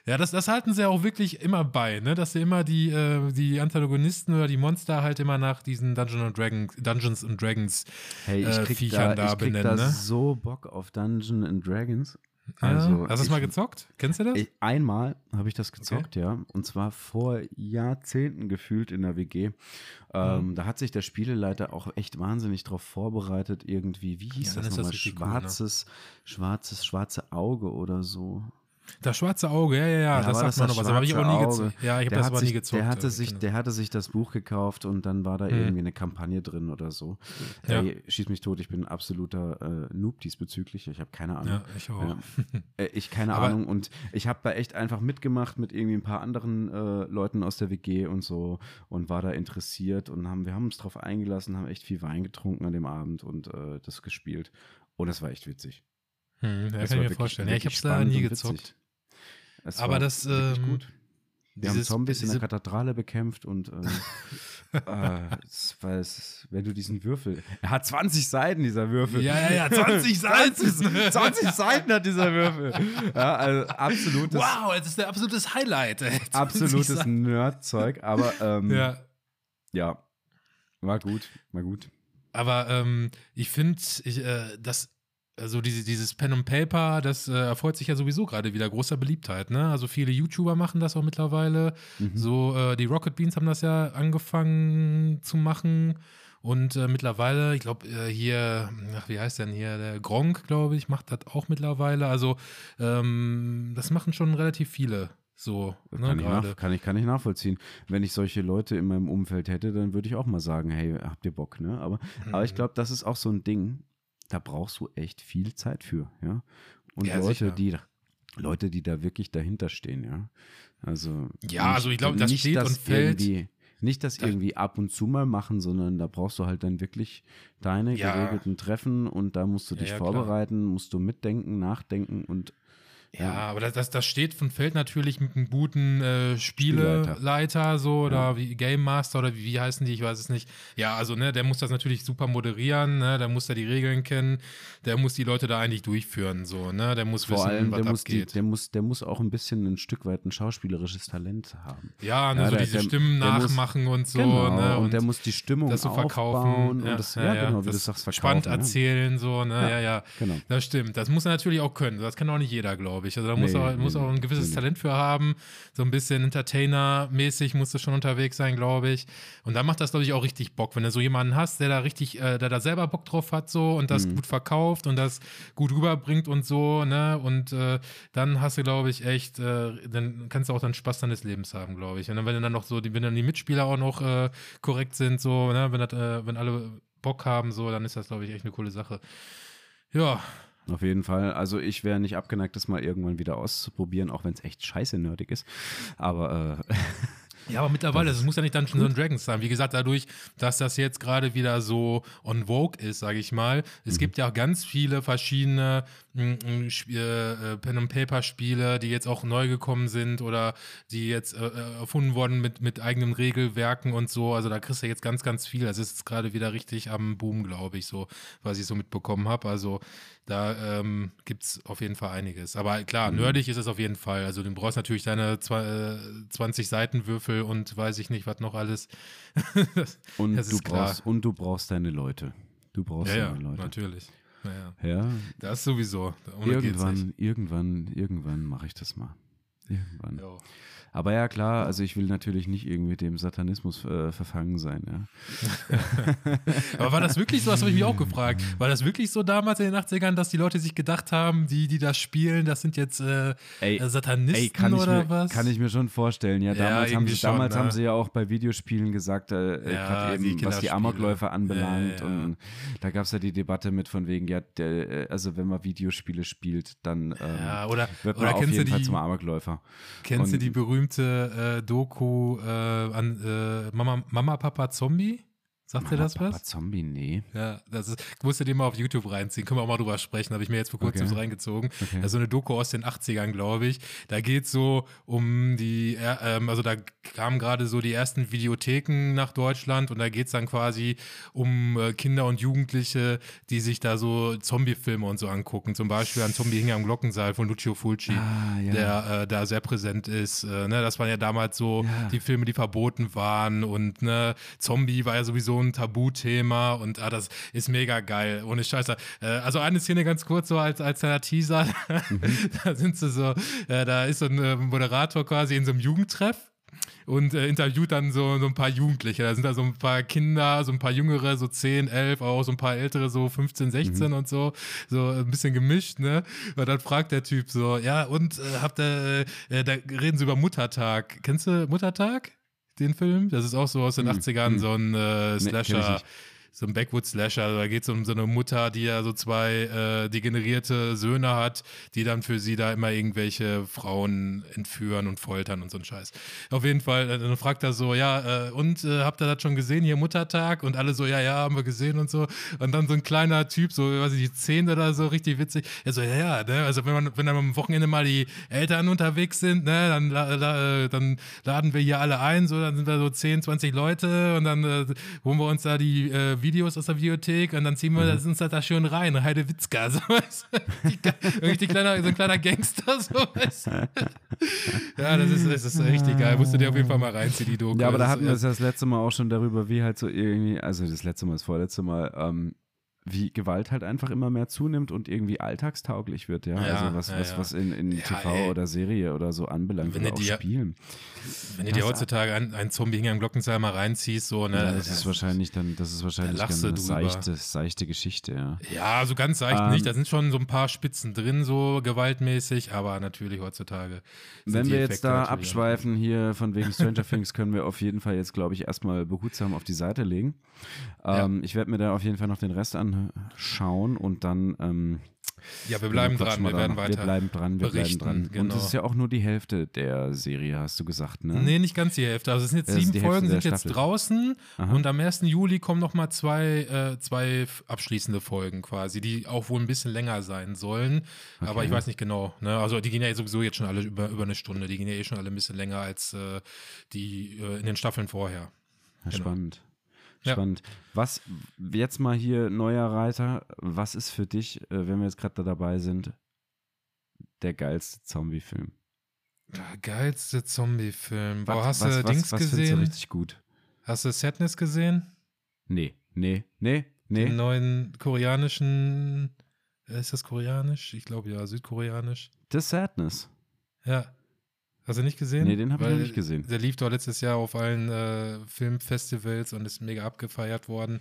Ja, das, das halten sie auch wirklich immer bei, ne? Dass sie immer die, äh, die Antagonisten oder die Monster halt immer nach diesen Dungeons und Dragons, Dungeons and Dragons hey, ich krieg Viechern da, da ich krieg benennen, da ne? so Bock auf Dungeons and Dragons. Also, Hast du es mal gezockt? Kennst du das? Ich, einmal habe ich das gezockt, okay. ja. Und zwar vor Jahrzehnten gefühlt in der WG. Ähm, mhm. Da hat sich der Spieleleiter auch echt wahnsinnig drauf vorbereitet, irgendwie, wie hieß ja, das nochmal? Schwarzes, cool, ne? schwarzes, schwarze Auge oder so. Das schwarze Auge, ja, ja, ja, ja das sagt das man noch was. Aber habe ich auch nie gezockt. Ja, ich habe das aber sich, nie gezockt. Der hatte, sich, der hatte sich das Buch gekauft und dann war da mhm. irgendwie eine Kampagne drin oder so. Ja. Ey, schieß mich tot, ich bin ein absoluter äh, Noob diesbezüglich. Ich habe keine Ahnung. Ja, ich auch. Äh, ich keine aber Ahnung und ich habe da echt einfach mitgemacht mit irgendwie ein paar anderen äh, Leuten aus der WG und so und war da interessiert und haben, wir haben uns drauf eingelassen, haben echt viel Wein getrunken an dem Abend und äh, das gespielt. Und das war echt witzig. Hm, ja, das kann ich mir vorstellen. Ja, ich habe es da nie gezockt. Es aber das ähm, gut. Wir dieses, haben Zombies in der Kathedrale bekämpft und äh, äh, es, es, wenn du diesen Würfel. Er hat 20 Seiten, dieser Würfel. Ja, ja, ja, 20 Seiten. 20, 20 Seiten hat dieser Würfel. Ja, also absolutes. Wow, das ist der absolutes Highlight. Ey. Absolutes Nerdzeug, aber ähm, ja. ja, war gut, war gut. Aber ähm, ich finde, äh, das also diese, dieses Pen and Paper, das äh, erfreut sich ja sowieso gerade wieder großer Beliebtheit. Ne? Also viele YouTuber machen das auch mittlerweile. Mhm. So äh, die Rocket Beans haben das ja angefangen zu machen. Und äh, mittlerweile, ich glaube, äh, hier, ach, wie heißt denn hier, der Gronk, glaube ich, macht das auch mittlerweile. Also, ähm, das machen schon relativ viele. So, ne, kann, ich nach, kann, ich, kann ich nachvollziehen. Wenn ich solche Leute in meinem Umfeld hätte, dann würde ich auch mal sagen, hey, habt ihr Bock, ne? Aber, mhm. aber ich glaube, das ist auch so ein Ding, da brauchst du echt viel Zeit für, ja. Und ja, Leute, die Leute, die da wirklich dahinter stehen, ja. Also ja, nicht, also ich glaube, das steht und fällt. Nicht das irgendwie ab und zu mal machen, sondern da brauchst du halt dann wirklich deine ja. geregelten Treffen und da musst du dich ja, vorbereiten, klar. musst du mitdenken, nachdenken und ja, aber das, das, das steht von Feld natürlich mit einem guten äh, Spieleleiter, so oder ja. wie Game Master oder wie, wie, heißen die, ich weiß es nicht. Ja, also ne, der muss das natürlich super moderieren, ne, der muss da die Regeln kennen, der muss die Leute da eigentlich durchführen, so, ne, der muss Vor wissen, allem, was der muss die, der muss, der muss auch ein bisschen ein Stück weit ein schauspielerisches Talent haben. Ja, ne, ja so der, diese der, Stimmen der nachmachen muss, und so, genau, ne, und, und, der muss die Stimmung das so verkaufen ja, und das, ja, ja, genau, wie das, du sagst, verkaufen. Spannend erzählen, so, ne, ja, ja, genau. Das stimmt. Das muss er natürlich auch können. Das kann auch nicht jeder, glaube ich. Also da muss nee. er muss auch ein gewisses nee. Talent für haben. So ein bisschen Entertainer-mäßig muss das schon unterwegs sein, glaube ich. Und da macht das, glaube ich, auch richtig Bock, wenn du so jemanden hast, der da richtig, äh, der da selber Bock drauf hat, so und das mhm. gut verkauft und das gut rüberbringt und so, ne? Und äh, dann hast du, glaube ich, echt, äh, dann kannst du auch dann Spaß deines Lebens haben, glaube ich. Und dann, wenn dann noch so, die, wenn dann die Mitspieler auch noch äh, korrekt sind, so, ne? Wenn, das, äh, wenn alle Bock haben, so, dann ist das, glaube ich, echt eine coole Sache. Ja, auf jeden Fall. Also ich wäre nicht abgeneigt, das mal irgendwann wieder auszuprobieren, auch wenn es echt scheiße nerdig ist. Aber äh, Ja, aber mittlerweile, es muss ja nicht dann schon so ein Dragons sein. Wie gesagt, dadurch, dass das jetzt gerade wieder so on Vogue ist, sage ich mal. Es mhm. gibt ja auch ganz viele verschiedene äh, äh, Pen and Paper Spiele, die jetzt auch neu gekommen sind oder die jetzt äh, äh, erfunden wurden mit, mit eigenen Regelwerken und so. Also da kriegst du jetzt ganz, ganz viel. Das ist gerade wieder richtig am Boom, glaube ich, so, was ich so mitbekommen habe. Also da ähm, gibt es auf jeden Fall einiges. Aber klar, mhm. nerdig ist es auf jeden Fall. Also du brauchst natürlich deine 20 Seitenwürfel und weiß ich nicht, was noch alles. das, und, das du brauchst, und du brauchst deine Leute. Du brauchst ja, deine ja, Leute. Natürlich. Ja. ja. Das sowieso. Ohne irgendwann, irgendwann, irgendwann mache ich das mal. Irgendwann. Jo. Aber ja, klar, also ich will natürlich nicht irgendwie dem Satanismus äh, verfangen sein. Ja. Aber war das wirklich so? Das habe ich mich auch gefragt. War das wirklich so damals in den 80ern, dass die Leute sich gedacht haben, die, die das spielen, das sind jetzt äh, ey, Satanisten ey, kann oder mir, was? Kann ich mir schon vorstellen. Ja, damals, ja, haben, sie, schon, damals ne? haben sie ja auch bei Videospielen gesagt, äh, ja, eben, die was die Amokläufer anbelangt. Ja, und da gab es ja die Debatte mit von wegen, ja, der, äh, also wenn man Videospiele spielt, dann ähm, oder, wird man oder auf jeden die, Fall zum Amokläufer. Kennst und, du die berühmte berühmte äh, Doku äh, an äh, Mama, Mama, Papa, Zombie? Sagt dir das Papa, was? Zombie, nee. Ja, das ist, musst du dir mal auf YouTube reinziehen. Können wir auch mal drüber sprechen. Habe ich mir jetzt vor kurzem okay. so reingezogen. Okay. Also eine Doku aus den 80ern, glaube ich. Da geht es so um die, äh, ähm, also da kamen gerade so die ersten Videotheken nach Deutschland und da geht es dann quasi um äh, Kinder und Jugendliche, die sich da so Zombie-Filme und so angucken. Zum Beispiel ein Zombie hing am Glockensaal von Lucio Fulci, ah, ja. der äh, da sehr präsent ist. Äh, ne? Das waren ja damals so ja. die Filme, die verboten waren und ne, Zombie war ja sowieso ein Tabuthema und ah, das ist mega geil. Ohne Scheiße. Äh, also eine Szene ganz kurz so als, als kleiner Teaser. Mhm. da sind sie so, äh, da ist so ein äh, Moderator quasi in so einem Jugendtreff und äh, interviewt dann so, so ein paar Jugendliche. Da sind da so ein paar Kinder, so ein paar Jüngere, so 10, 11, auch so ein paar Ältere, so 15, 16 mhm. und so. So ein bisschen gemischt, ne? Und dann fragt der Typ so, ja, und äh, habt ihr, äh, da reden sie über Muttertag. Kennst du Muttertag? Den Film? Das ist auch so aus den mhm. 80ern, mhm. so ein äh, Slasher. Nee, so ein Backwood-Slasher. Also da geht es um so eine Mutter, die ja so zwei äh, degenerierte Söhne hat, die dann für sie da immer irgendwelche Frauen entführen und foltern und so ein Scheiß. Auf jeden Fall, äh, dann fragt er so, ja, äh, und äh, habt ihr das schon gesehen, hier Muttertag? Und alle so, ja, ja, haben wir gesehen und so. Und dann so ein kleiner Typ, so, weiß ich, zehn oder so, richtig witzig. Er so, ja, ja, ne? also wenn man, wenn dann am Wochenende mal die Eltern unterwegs sind, ne, dann, la, la, äh, dann laden wir hier alle ein, so, dann sind wir so 10, 20 Leute und dann äh, holen wir uns da die Videos aus der Videothek und dann ziehen wir mhm. uns halt da schön rein. Heidewitzka, so was. Richtig kleiner, so ein kleiner Gangster, so was. Ja, das ist, das ist richtig geil. Musst du dir auf jeden Fall mal reinziehen, die Doku. Ja, aber da hatten wir es das letzte Mal auch schon darüber, wie halt so irgendwie, also das letzte Mal, das vorletzte Mal, ähm, wie Gewalt halt einfach immer mehr zunimmt und irgendwie alltagstauglich wird, ja. Ja, also was, ja, was, was in, in Ja, TV ey. oder Serie oder so anbelangt Wenn oder auch dir- Spielen. Wenn du dir Das- heutzutage einen, einen Zombie hinter am Glockenseil mal reinziehst, so, ne? Ja, das ist wahrscheinlich dann, das ist wahrscheinlich dann lachst du eine seichte, seichte Geschichte, ja. Ja, so ganz seicht Ähm, nicht. Da sind schon so ein paar Spitzen drin, so gewaltmäßig, aber natürlich heutzutage. Wenn wir jetzt da abschweifen hier von wegen Stranger Things, können wir auf jeden Fall jetzt, glaube ich, erstmal behutsam auf die Seite legen. Ähm, Ich werde mir da auf jeden Fall noch den Rest anschauen und dann ähm, Ja, wir bleiben dran, wir werden weiter. Wir bleiben dran, wir bleiben dran. Und genau. es ist ja auch nur die Hälfte der Serie, hast du gesagt, ne? Nee, nicht ganz die Hälfte. Also es sind jetzt sieben Folgen, sind jetzt Staffel. draußen Aha. und am 1. Juli kommen nochmal zwei, äh, zwei abschließende Folgen quasi, die auch wohl ein bisschen länger sein sollen. Aber Okay. ich weiß nicht genau. Ne? Also die gehen ja sowieso jetzt schon alle über, über eine Stunde. Die gehen ja eh schon alle ein bisschen länger als äh, die äh, in den Staffeln vorher. Ja, Genau. Spannend. Ja. Spannend. Was, jetzt mal hier neuer Reiter, was ist für dich, äh, wenn wir jetzt gerade da dabei sind, der geilste Zombie-Film? Der geilste Zombie-Film. Boah, Was- hast was, du was, Dings was findest du gesehen? richtig gut? Hast du Sadness gesehen? Nee, nee, nee, Den nee. neuen koreanischen. äh, Ist das koreanisch? Ich glaube ja, südkoreanisch. The Sadness. Ja. Hast du nicht gesehen? Nee, den hab ich noch nicht gesehen. Der lief doch letztes Jahr auf allen äh, Filmfestivals und ist mega abgefeiert worden.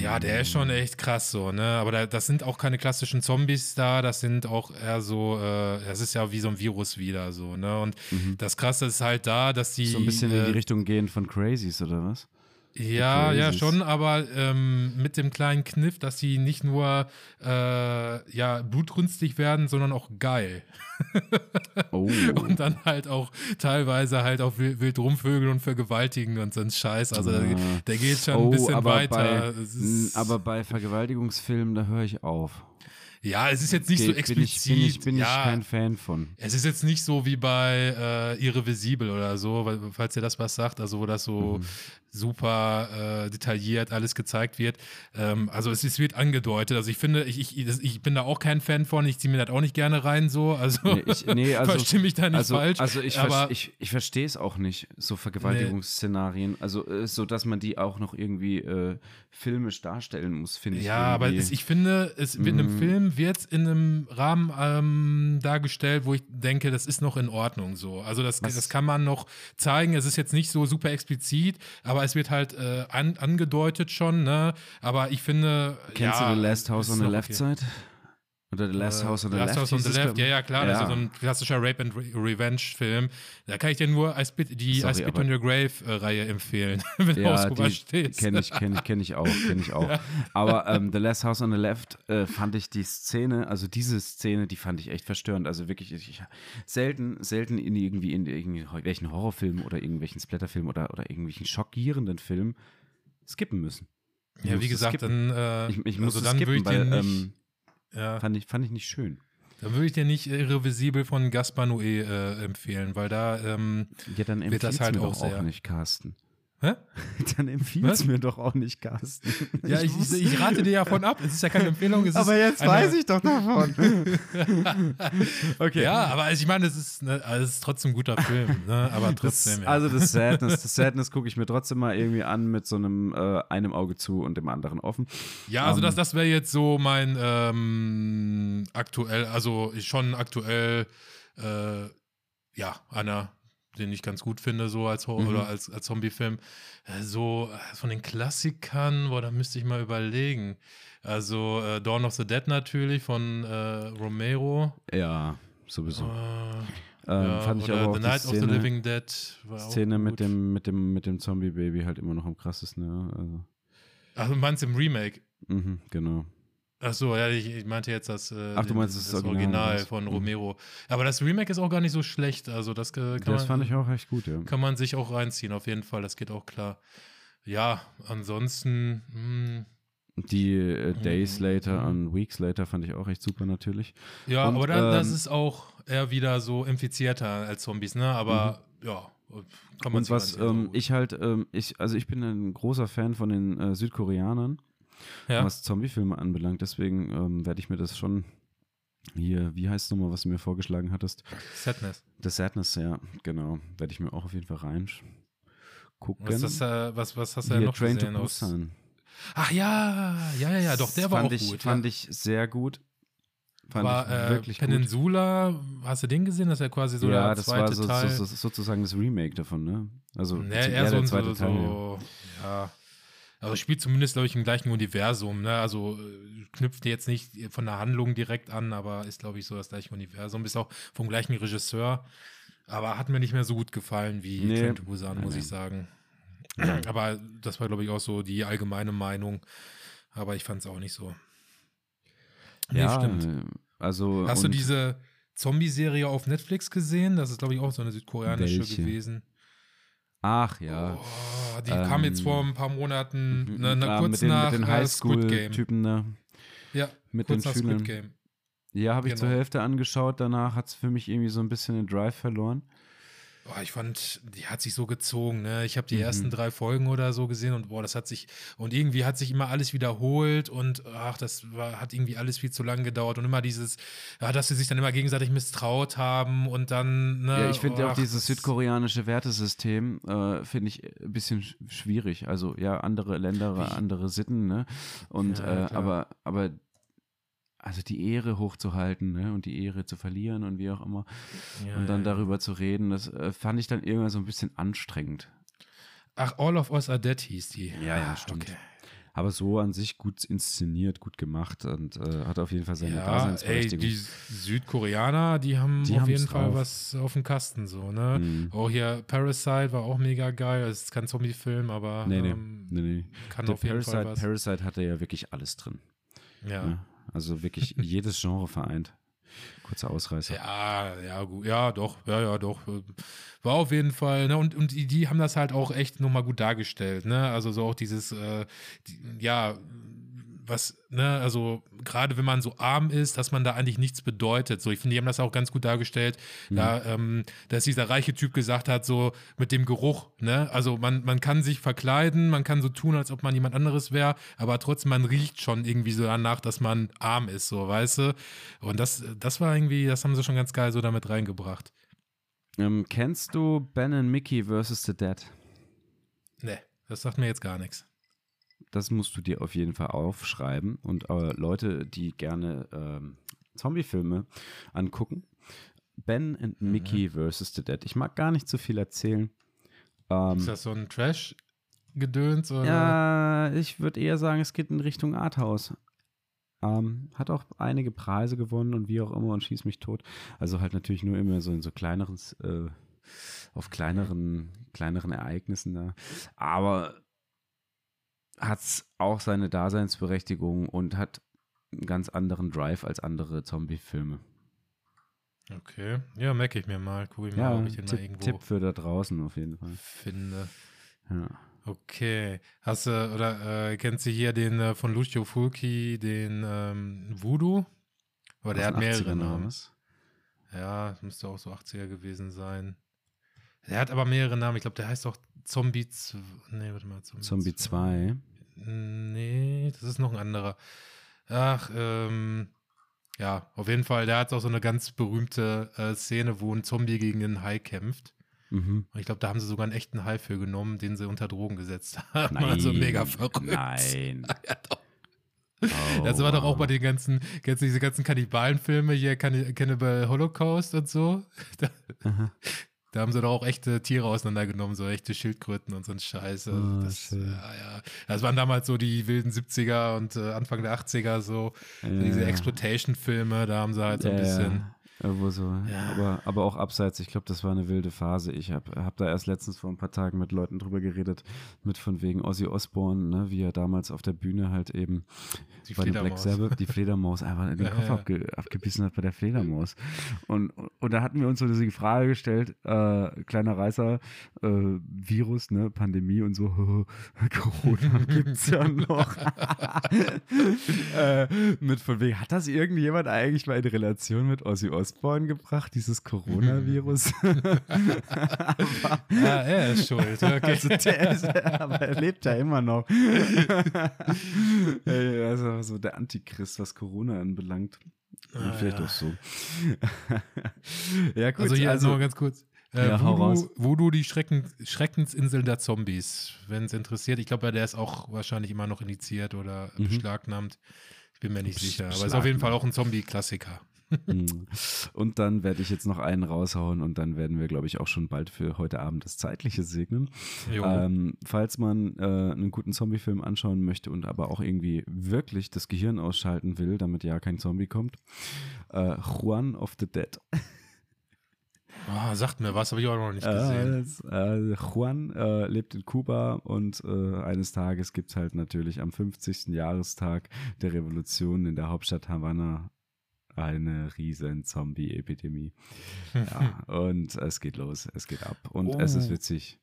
Ja, der ist schon echt krass so, ne? Aber da, das sind auch keine klassischen Zombies da, das sind auch eher so, äh, das ist ja wie so ein Virus wieder so, ne? Und Mhm. das Krasse ist halt da, dass die. So ein bisschen in äh, die Richtung gehen von Crazies, oder was? Ja, ja, schon, aber ähm, mit dem kleinen Kniff, dass sie nicht nur äh, ja, blutrünstig werden, sondern auch geil. Oh. Und dann halt auch teilweise halt auch wild, rumvögeln und vergewaltigen und so ein Scheiß. Also der, Ah. der geht schon oh, ein bisschen aber weiter. Bei, aber bei Vergewaltigungsfilmen, da höre ich auf. ja, es ist jetzt nicht so Ge- explizit. Bin ich, bin ich, bin ja, ich kein Fan von. Es ist jetzt nicht so wie bei äh, Irrevisibel oder so, weil, falls ihr das was sagt, also wo das so Mhm. Super äh, detailliert alles gezeigt wird. Ähm, also es, es wird angedeutet. Also ich finde, ich, ich, ich bin da auch kein Fan von, ich ziehe mir das auch nicht gerne rein so. Also, Nee, ich, nee, also, verstehe mich da nicht also, falsch. Also ich, aber ich, ich verstehe es auch nicht, so Vergewaltigungsszenarien. Also äh, so, dass man die auch noch irgendwie äh, filmisch darstellen muss, finde ich. ja, aber es, ich finde, es wird in einem Mm. Film wird in einem Rahmen ähm, dargestellt, wo ich denke, das ist noch in Ordnung so. Also das, Was- das kann man noch zeigen. Es ist jetzt nicht so super explizit, aber es wird halt äh, an, angedeutet schon. Ne? Aber ich finde, Kennst ja, du The Last House on the Left okay. Side? Oder The Last Äh, House on the Last Left? House on the Left, ja, ja, klar, das ist Ja. so ein klassischer Rape and Re Revenge Film. Da kann ich dir nur I Spit, die Sorry, I Spit aber- on Your Grave äh, Reihe empfehlen, wenn du auf Ja, die stehst. kenne ich, kenne ich, kenn ich auch, kenne ich auch. Aber ähm, The Last House on the Left äh, fand ich die Szene, also diese Szene, die fand ich echt verstörend. Also wirklich, ich, selten, selten in irgendwie in irgendwelchen Horrorfilmen oder irgendwelchen Splatterfilmen oder, oder irgendwelchen schockierenden Filmen skippen müssen. Ich ja, wie gesagt, skippen. dann, äh, ich, ich also musste dann würde skippen, ich dir weil nicht, ähm, ja, fand, ich, fand ich nicht schön. dann würde ich dir nicht Irrevisibel von Gaspar Noé äh, empfehlen, weil da, ähm, Ja, dann Wird das halt auch auch sehr. nicht, Carsten. Hä? Dann es mir doch auch nicht, Carsten. Ja, ich, ich, ich rate dir ja von ab. Es ist ja keine Empfehlung. Aber jetzt weiß ich doch davon. okay. Ja, aber also ich meine, es ist, ne, also es ist trotzdem ein guter Film, ne? aber Das, trotzdem. ja. Also das Sadness, das Sadness gucke ich mir trotzdem mal irgendwie an mit so einem äh, einem Auge zu und dem anderen offen. Ja, also Ähm, das, das wäre jetzt so mein ähm, aktuell, also schon aktuell, äh, ja, einer, den ich ganz gut finde, so als Horror- Mhm. oder als, als Zombie-Film. Äh, so äh, von den Klassikern, boah, da müsste ich mal überlegen. Also äh, Dawn of the Dead natürlich von äh, Romero. Ja, sowieso. Äh, ähm, ja, fand ich aber auch The die Night of the Szene, Living Dead war Szene mit dem mit dem mit dem Zombie Baby halt immer noch am krassesten. Ja. Also, Ach, du meinst im Remake? mhm, genau. Ach so, ja, ich, ich meinte jetzt das, äh, Ach, du meinst das Original, Original, das- von mhm. Romero. Aber das Remake ist auch gar nicht so schlecht. Also das äh, kann, Das man, fand ich auch echt gut, ja. kann man sich auch reinziehen, auf jeden Fall. Das geht auch klar. Ja, ansonsten, hm, Die äh, Days Mhm. Later Mhm. und Weeks Later fand ich auch echt super natürlich. ja, Und, aber da, das ähm, ist auch eher wieder so infizierter als Zombies, ne? Aber ja, kann man Mhm. Und was ähm, ich halt, ähm, ich, also ich bin ein großer Fan von den äh, Südkoreanern, ja. was Zombiefilme anbelangt. Deswegen ähm, werde ich mir das schon hier, wie heißt es nochmal, was du mir vorgeschlagen hattest? Sadness. The Sadness, ja, genau. Werde ich mir auch auf jeden Fall rein gucken. Was, das, äh, was, was hast du denn noch Train gesehen to? Busan. Ach ja, ja, ja, ja, doch, der war fand auch ich, gut. Fand ja. ich sehr gut. Fand war ich äh, wirklich gut. Peninsula, hast du den gesehen? Das ist ja quasi so ja, der das zweite war so, Teil. so, so, sozusagen das Remake davon, ne? Also Ne, eher eher so, der ein- zweite so, Teil. ja. so ja. Also spielt zumindest, glaube ich, im gleichen Universum, ne? Also äh, knüpft jetzt nicht von der Handlung direkt an, aber ist, glaube ich, so das gleiche Universum. Ist auch vom gleichen Regisseur. Aber hat mir nicht mehr so gut gefallen wie Nee. Train to Busan, muss nee. ich sagen. aber das war, glaube ich, auch so die allgemeine Meinung. Aber ich fand es auch nicht so. Nee, ja, stimmt. Also Hast du diese Zombie-Serie auf Netflix gesehen? Das ist, glaube ich, auch so eine südkoreanische Welche? gewesen. Ach ja. Oh, die Ähm, kam jetzt vor ein paar Monaten, ne, ne, kurz mit den, nach mit den Squid Game. Highschool-Typen da. Ja, Mit kurz den nach Schülern. Squid Game. Ja, habe ich zur Genau. Hälfte angeschaut. Danach hat es für mich irgendwie so ein bisschen den Drive verloren. Oh, ich fand, die hat sich so gezogen. Ne? Ich habe die Mhm. ersten drei Folgen oder so gesehen und boah, das hat sich und irgendwie hat sich immer alles wiederholt und ach, das war, hat irgendwie alles viel zu lang gedauert und immer dieses, ja, dass sie sich dann immer gegenseitig misstraut haben und dann. Ne, Ja, ich finde auch dieses südkoreanische Wertesystem äh, finde ich ein bisschen sch- schwierig. Also ja, andere Länder, andere Sitten, ne? Und Ja, äh, aber aber also die Ehre hochzuhalten, ne? Und die Ehre zu verlieren und wie auch immer. Ja, und dann ja, ja. darüber zu reden, das äh, fand ich dann irgendwann so ein bisschen anstrengend. Ach, All of Us Are Dead hieß die. Ja, ja, Ah, stimmt. Okay. Aber so an sich gut inszeniert, gut gemacht und äh, hat auf jeden Fall seine Ja, ey, Daseinsberechtigung. die Südkoreaner, die haben Die auf jeden Fall drauf. was auf dem Kasten so, ne? Mhm. Auch hier Parasite war auch mega geil. Es ist kein Zombie-Film, aber Nee, nee, ähm, nee, nee. kann Der auf jeden Fall Parasite, was. Parasite hatte ja wirklich alles drin. ja. Ne? Also wirklich jedes Genre vereint. Kurzer Ausreißer. Ja, ja, gut. Ja, doch. Ja, ja, doch. War auf jeden Fall, ne? Und, und die, die haben das halt auch echt nochmal gut dargestellt, ne? Also so auch dieses, äh, die, ja, was, ne, also gerade wenn man so arm ist, dass man da eigentlich nichts bedeutet. So, ich finde, die haben das auch ganz gut dargestellt, da, ähm, dass dieser reiche Typ gesagt hat, so mit dem Geruch, ne? Also man, man kann sich verkleiden, man kann so tun, als ob man jemand anderes wäre, aber trotzdem, man riecht schon irgendwie so danach, dass man arm ist, so, weißt du? Und das, das war irgendwie, das haben sie schon ganz geil so damit reingebracht. Ähm, kennst du Ben and Mickey vs. The Dead? Ne, das sagt mir jetzt gar nichts. Das musst du dir auf jeden Fall aufschreiben. Und äh, Leute, die gerne ähm, Zombie-Filme angucken. Ben and Mhm. Mickey vs. The Dead. Ich mag gar nicht so viel erzählen. Ähm, Ist das so ein Trash-Gedöns? oder? Ja, ich würde eher sagen, es geht in Richtung Arthouse. Ähm, hat auch einige Preise gewonnen und wie auch immer und schießt mich tot. Also halt natürlich nur immer so in so kleineren, äh, auf kleineren, kleineren Ereignissen da. Aber hat auch seine Daseinsberechtigung und hat einen ganz anderen Drive als andere Zombie-Filme. Okay, ja, merke ich mir mal. Gucke ich mal, Ja, ob ich den mal Tipp, irgendwo Tipp für da draußen auf jeden Fall. finde. Ja. Okay. Hast du, oder äh, kennst du hier den äh, von Lucio Fulci, den ähm, Voodoo? Aber der hat mehrere 80ern oder Namen. Ja, das müsste auch so 80er gewesen sein. Der hat aber mehrere Namen. Ich glaube, der heißt auch Zombie 2. Nee, warte mal. Zombie, Zombie 2. Nee, das ist noch ein anderer. Ach, ähm, ja, auf jeden Fall, der hat auch so eine ganz berühmte äh, Szene, wo ein Zombie gegen einen Hai kämpft. Mhm. Und ich glaube, da haben sie sogar einen echten Hai für genommen, den sie unter Drogen gesetzt haben. Nein. Also mega verrückt. Nein. Ja, doch. Oh, Das war doch auch bei wow. den ganzen, kennst du diese ganzen Kannibalenfilme hier, Canni- Cannibal Holocaust und so? Da, Aha. Da haben sie doch auch echte Tiere auseinandergenommen, so echte Schildkröten und so ein Scheiß. Also Ah, das, ja, ja. das waren damals so die wilden 70er und äh, Anfang der 80er so. Ja, Diese. Exploitation-Filme, da haben sie halt so ein bisschen. Irgendwo so. Ja. Aber, aber auch abseits, ich glaube, das war eine wilde Phase. Ich habe hab da erst letztens vor ein paar Tagen mit Leuten drüber geredet, mit von wegen Ozzy Osbourne, ne, wie er damals auf der Bühne halt eben Die bei dem Black. Sabbath die Fledermaus einfach in den Ja, Kopf ja. abge, abgebissen hat bei der Fledermaus. Und, und da hatten wir uns so diese Frage gestellt, äh, kleiner Reißer, äh, Virus, ne, Pandemie und so, Corona gibt's ja noch. äh, mit von wegen, hat das irgendjemand eigentlich mal in Relation mit Ozzy Osbourne gebracht, dieses Coronavirus? Ja, er ist schuld. Okay. Also der ist, aber er lebt ja immer noch. Also so der Antichrist, was Corona anbelangt. Ah, vielleicht ja. auch so. ja, gut. also hier, also also, mal ganz kurz. Äh, Ja. Voodoo, Voodoo, die Schrecken, Schreckensinsel der Zombies. Wenn es interessiert. Ich glaube, der ist auch wahrscheinlich immer noch indiziert oder Mhm. beschlagnahmt. Ich bin mir nicht Besch- sicher. Aber ist auf jeden Fall auch ein Zombie-Klassiker. Mm. Und dann werde ich jetzt noch einen raushauen und dann werden wir, glaube ich, auch schon bald für heute Abend das Zeitliche segnen. Ähm, falls man äh, einen guten Zombie-Film anschauen möchte und aber auch irgendwie wirklich das Gehirn ausschalten will, damit ja kein Zombie kommt, äh, Juan of the Dead. Ah, sagt mir was, habe ich auch noch nicht Äh, gesehen. das, äh, Juan äh, lebt in Kuba und äh, eines Tages gibt es halt natürlich am 50. Jahrestag der Revolution in der Hauptstadt Havanna eine riesen Zombie-Epidemie. Ja, und es geht los, es geht ab und es ist Oh. witzig.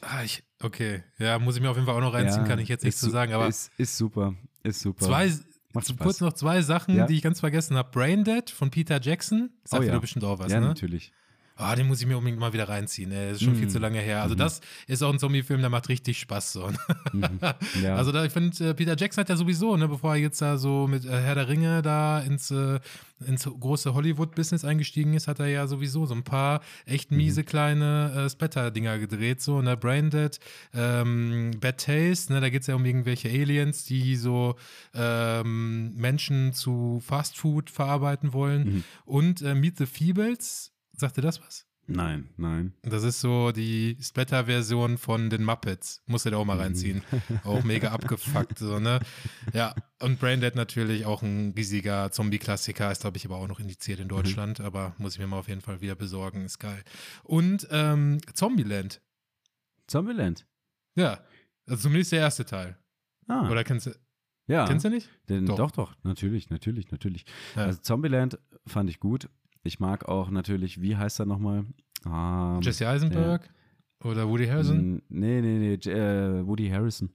Ah, ich, okay. Ja, muss ich mir auf jeden Fall auch noch reinziehen, Ja, kann ich jetzt nicht ist zu sagen. Aber ist, ist super, ist super. zwei, Macht Spaß. kurz noch zwei Sachen, Ja. die ich ganz vergessen habe. Braindead von Peter Jackson. Sagt Oh dir ja. doch bestimmt auch was, ja, ne? natürlich. Ah, den muss ich mir unbedingt mal wieder reinziehen. ey. Das ist schon viel Mhm. zu lange her. Also, Mhm. das ist auch ein Zombie-Film, der macht richtig Spaß. So. Mhm. Ja. Also, da, ich finde, äh, Peter Jackson hat ja sowieso, ne, bevor er jetzt da so mit äh, Herr der Ringe da ins, äh, ins große Hollywood-Business eingestiegen ist, hat er ja sowieso so ein paar echt Mhm. miese kleine äh, Splatter-Dinger gedreht. So, ne, Braindead, ähm, Bad Taste, ne, da geht es ja um irgendwelche Aliens, die so ähm, Menschen zu Fastfood verarbeiten wollen. Mhm. Und äh, Meet the Feebles, sagt ihr das was? Nein, nein. Das ist so die Splatter-Version von den Muppets. Muss ihr da auch mal Mhm. reinziehen. Auch mega abgefuckt, so, ne? Ja, und Braindead natürlich auch ein riesiger Zombie-Klassiker. Ist, glaube ich, aber auch noch indiziert Mhm. in Deutschland. Aber muss ich mir mal auf jeden Fall wieder besorgen. Ist geil. Und ähm, Zombieland. Zombieland. Ja, also zumindest der erste Teil. Ah, Oder kennst du, ja. kennst du nicht? Den, Doch. doch. doch, natürlich, natürlich, natürlich. Ja. Also Zombieland fand ich gut. Ich mag auch natürlich, wie heißt er nochmal? Ähm, Jesse Eisenberg? Oder Woody Harrelson? n- Nee, nee, nee, äh, Woody Harrison.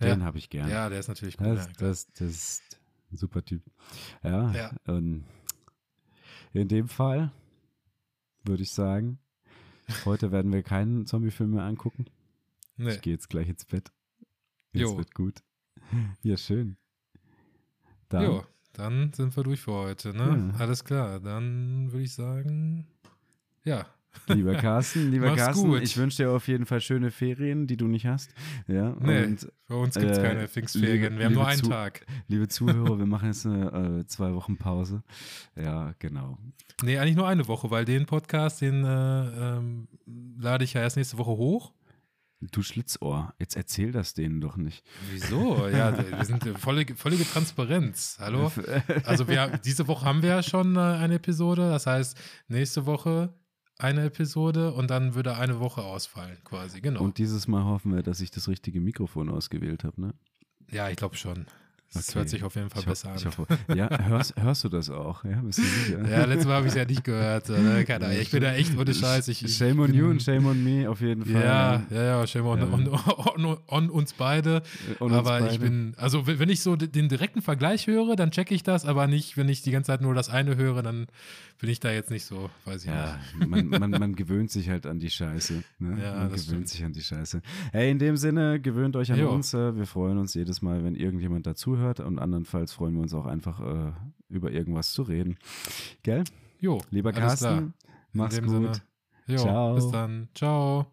Den Ja. habe ich gern. Ja, der ist natürlich gut. das, das, das ist ein super Typ. Ja, Ja. Und in dem Fall würde ich sagen, heute werden wir keinen Zombie-Film mehr angucken. nee. Ich gehe jetzt gleich ins Bett. Es Jo. wird gut. Ja, schön. Dann, Jo, dann sind wir durch für heute, ne? Ja. Alles klar, dann würde ich sagen, ja. lieber Carsten, lieber Mach's Carsten, gut. ich wünsche dir auf jeden Fall schöne Ferien, die du nicht hast. Ja, Nee. und Für uns gibt es Äh, keine Pfingstferien. Wir haben nur einen Zu- Tag. liebe Zuhörer, wir machen jetzt eine äh, zwei Wochen Pause. Ja, genau. Nee, eigentlich nur eine Woche, weil den Podcast, den äh, ähm, lade ich ja erst nächste Woche hoch. Du Schlitzohr, jetzt erzähl das denen doch nicht. Wieso? Ja, wir sind äh, völlige, völlige Transparenz. Hallo? Also wir, diese Woche haben wir ja schon äh, eine Episode. Das heißt, nächste Woche eine Episode und dann würde eine Woche ausfallen, quasi. Genau. Und dieses Mal hoffen wir, dass ich das richtige Mikrofon ausgewählt habe, ne? ja, ich glaube schon. Das Okay. hört sich auf jeden Fall Ich, besser an. ich hoffe. Ja, hörst, hörst du das auch? Ja, bist du sicher? Ja, letztes Mal habe ich es ja nicht gehört. Oder? Keine Ahnung. Ich bin da echt ohne Scheiß. Ich, ich shame on you und shame on me auf jeden Fall. Ja, ja, ja, shame on, Ja. on, on, on uns beide. Uns aber ich beide. bin, also wenn ich so den direkten Vergleich höre, dann checke ich das, aber nicht, wenn ich die ganze Zeit nur das eine höre, dann bin ich da jetzt nicht so, weiß ich Ja, nicht. man, man, man gewöhnt sich halt an die Scheiße. Ne? Ja, man gewöhnt stimmt. sich an die Scheiße. Hey, in dem Sinne, gewöhnt euch an Jo. uns. Äh, wir freuen uns jedes Mal, wenn irgendjemand dazuhört. Und andernfalls freuen wir uns auch einfach, äh, über irgendwas zu reden. Gell? Jo, Lieber. Carsten, mach's gut. Sinne. Jo, Ciao. bis dann. Ciao.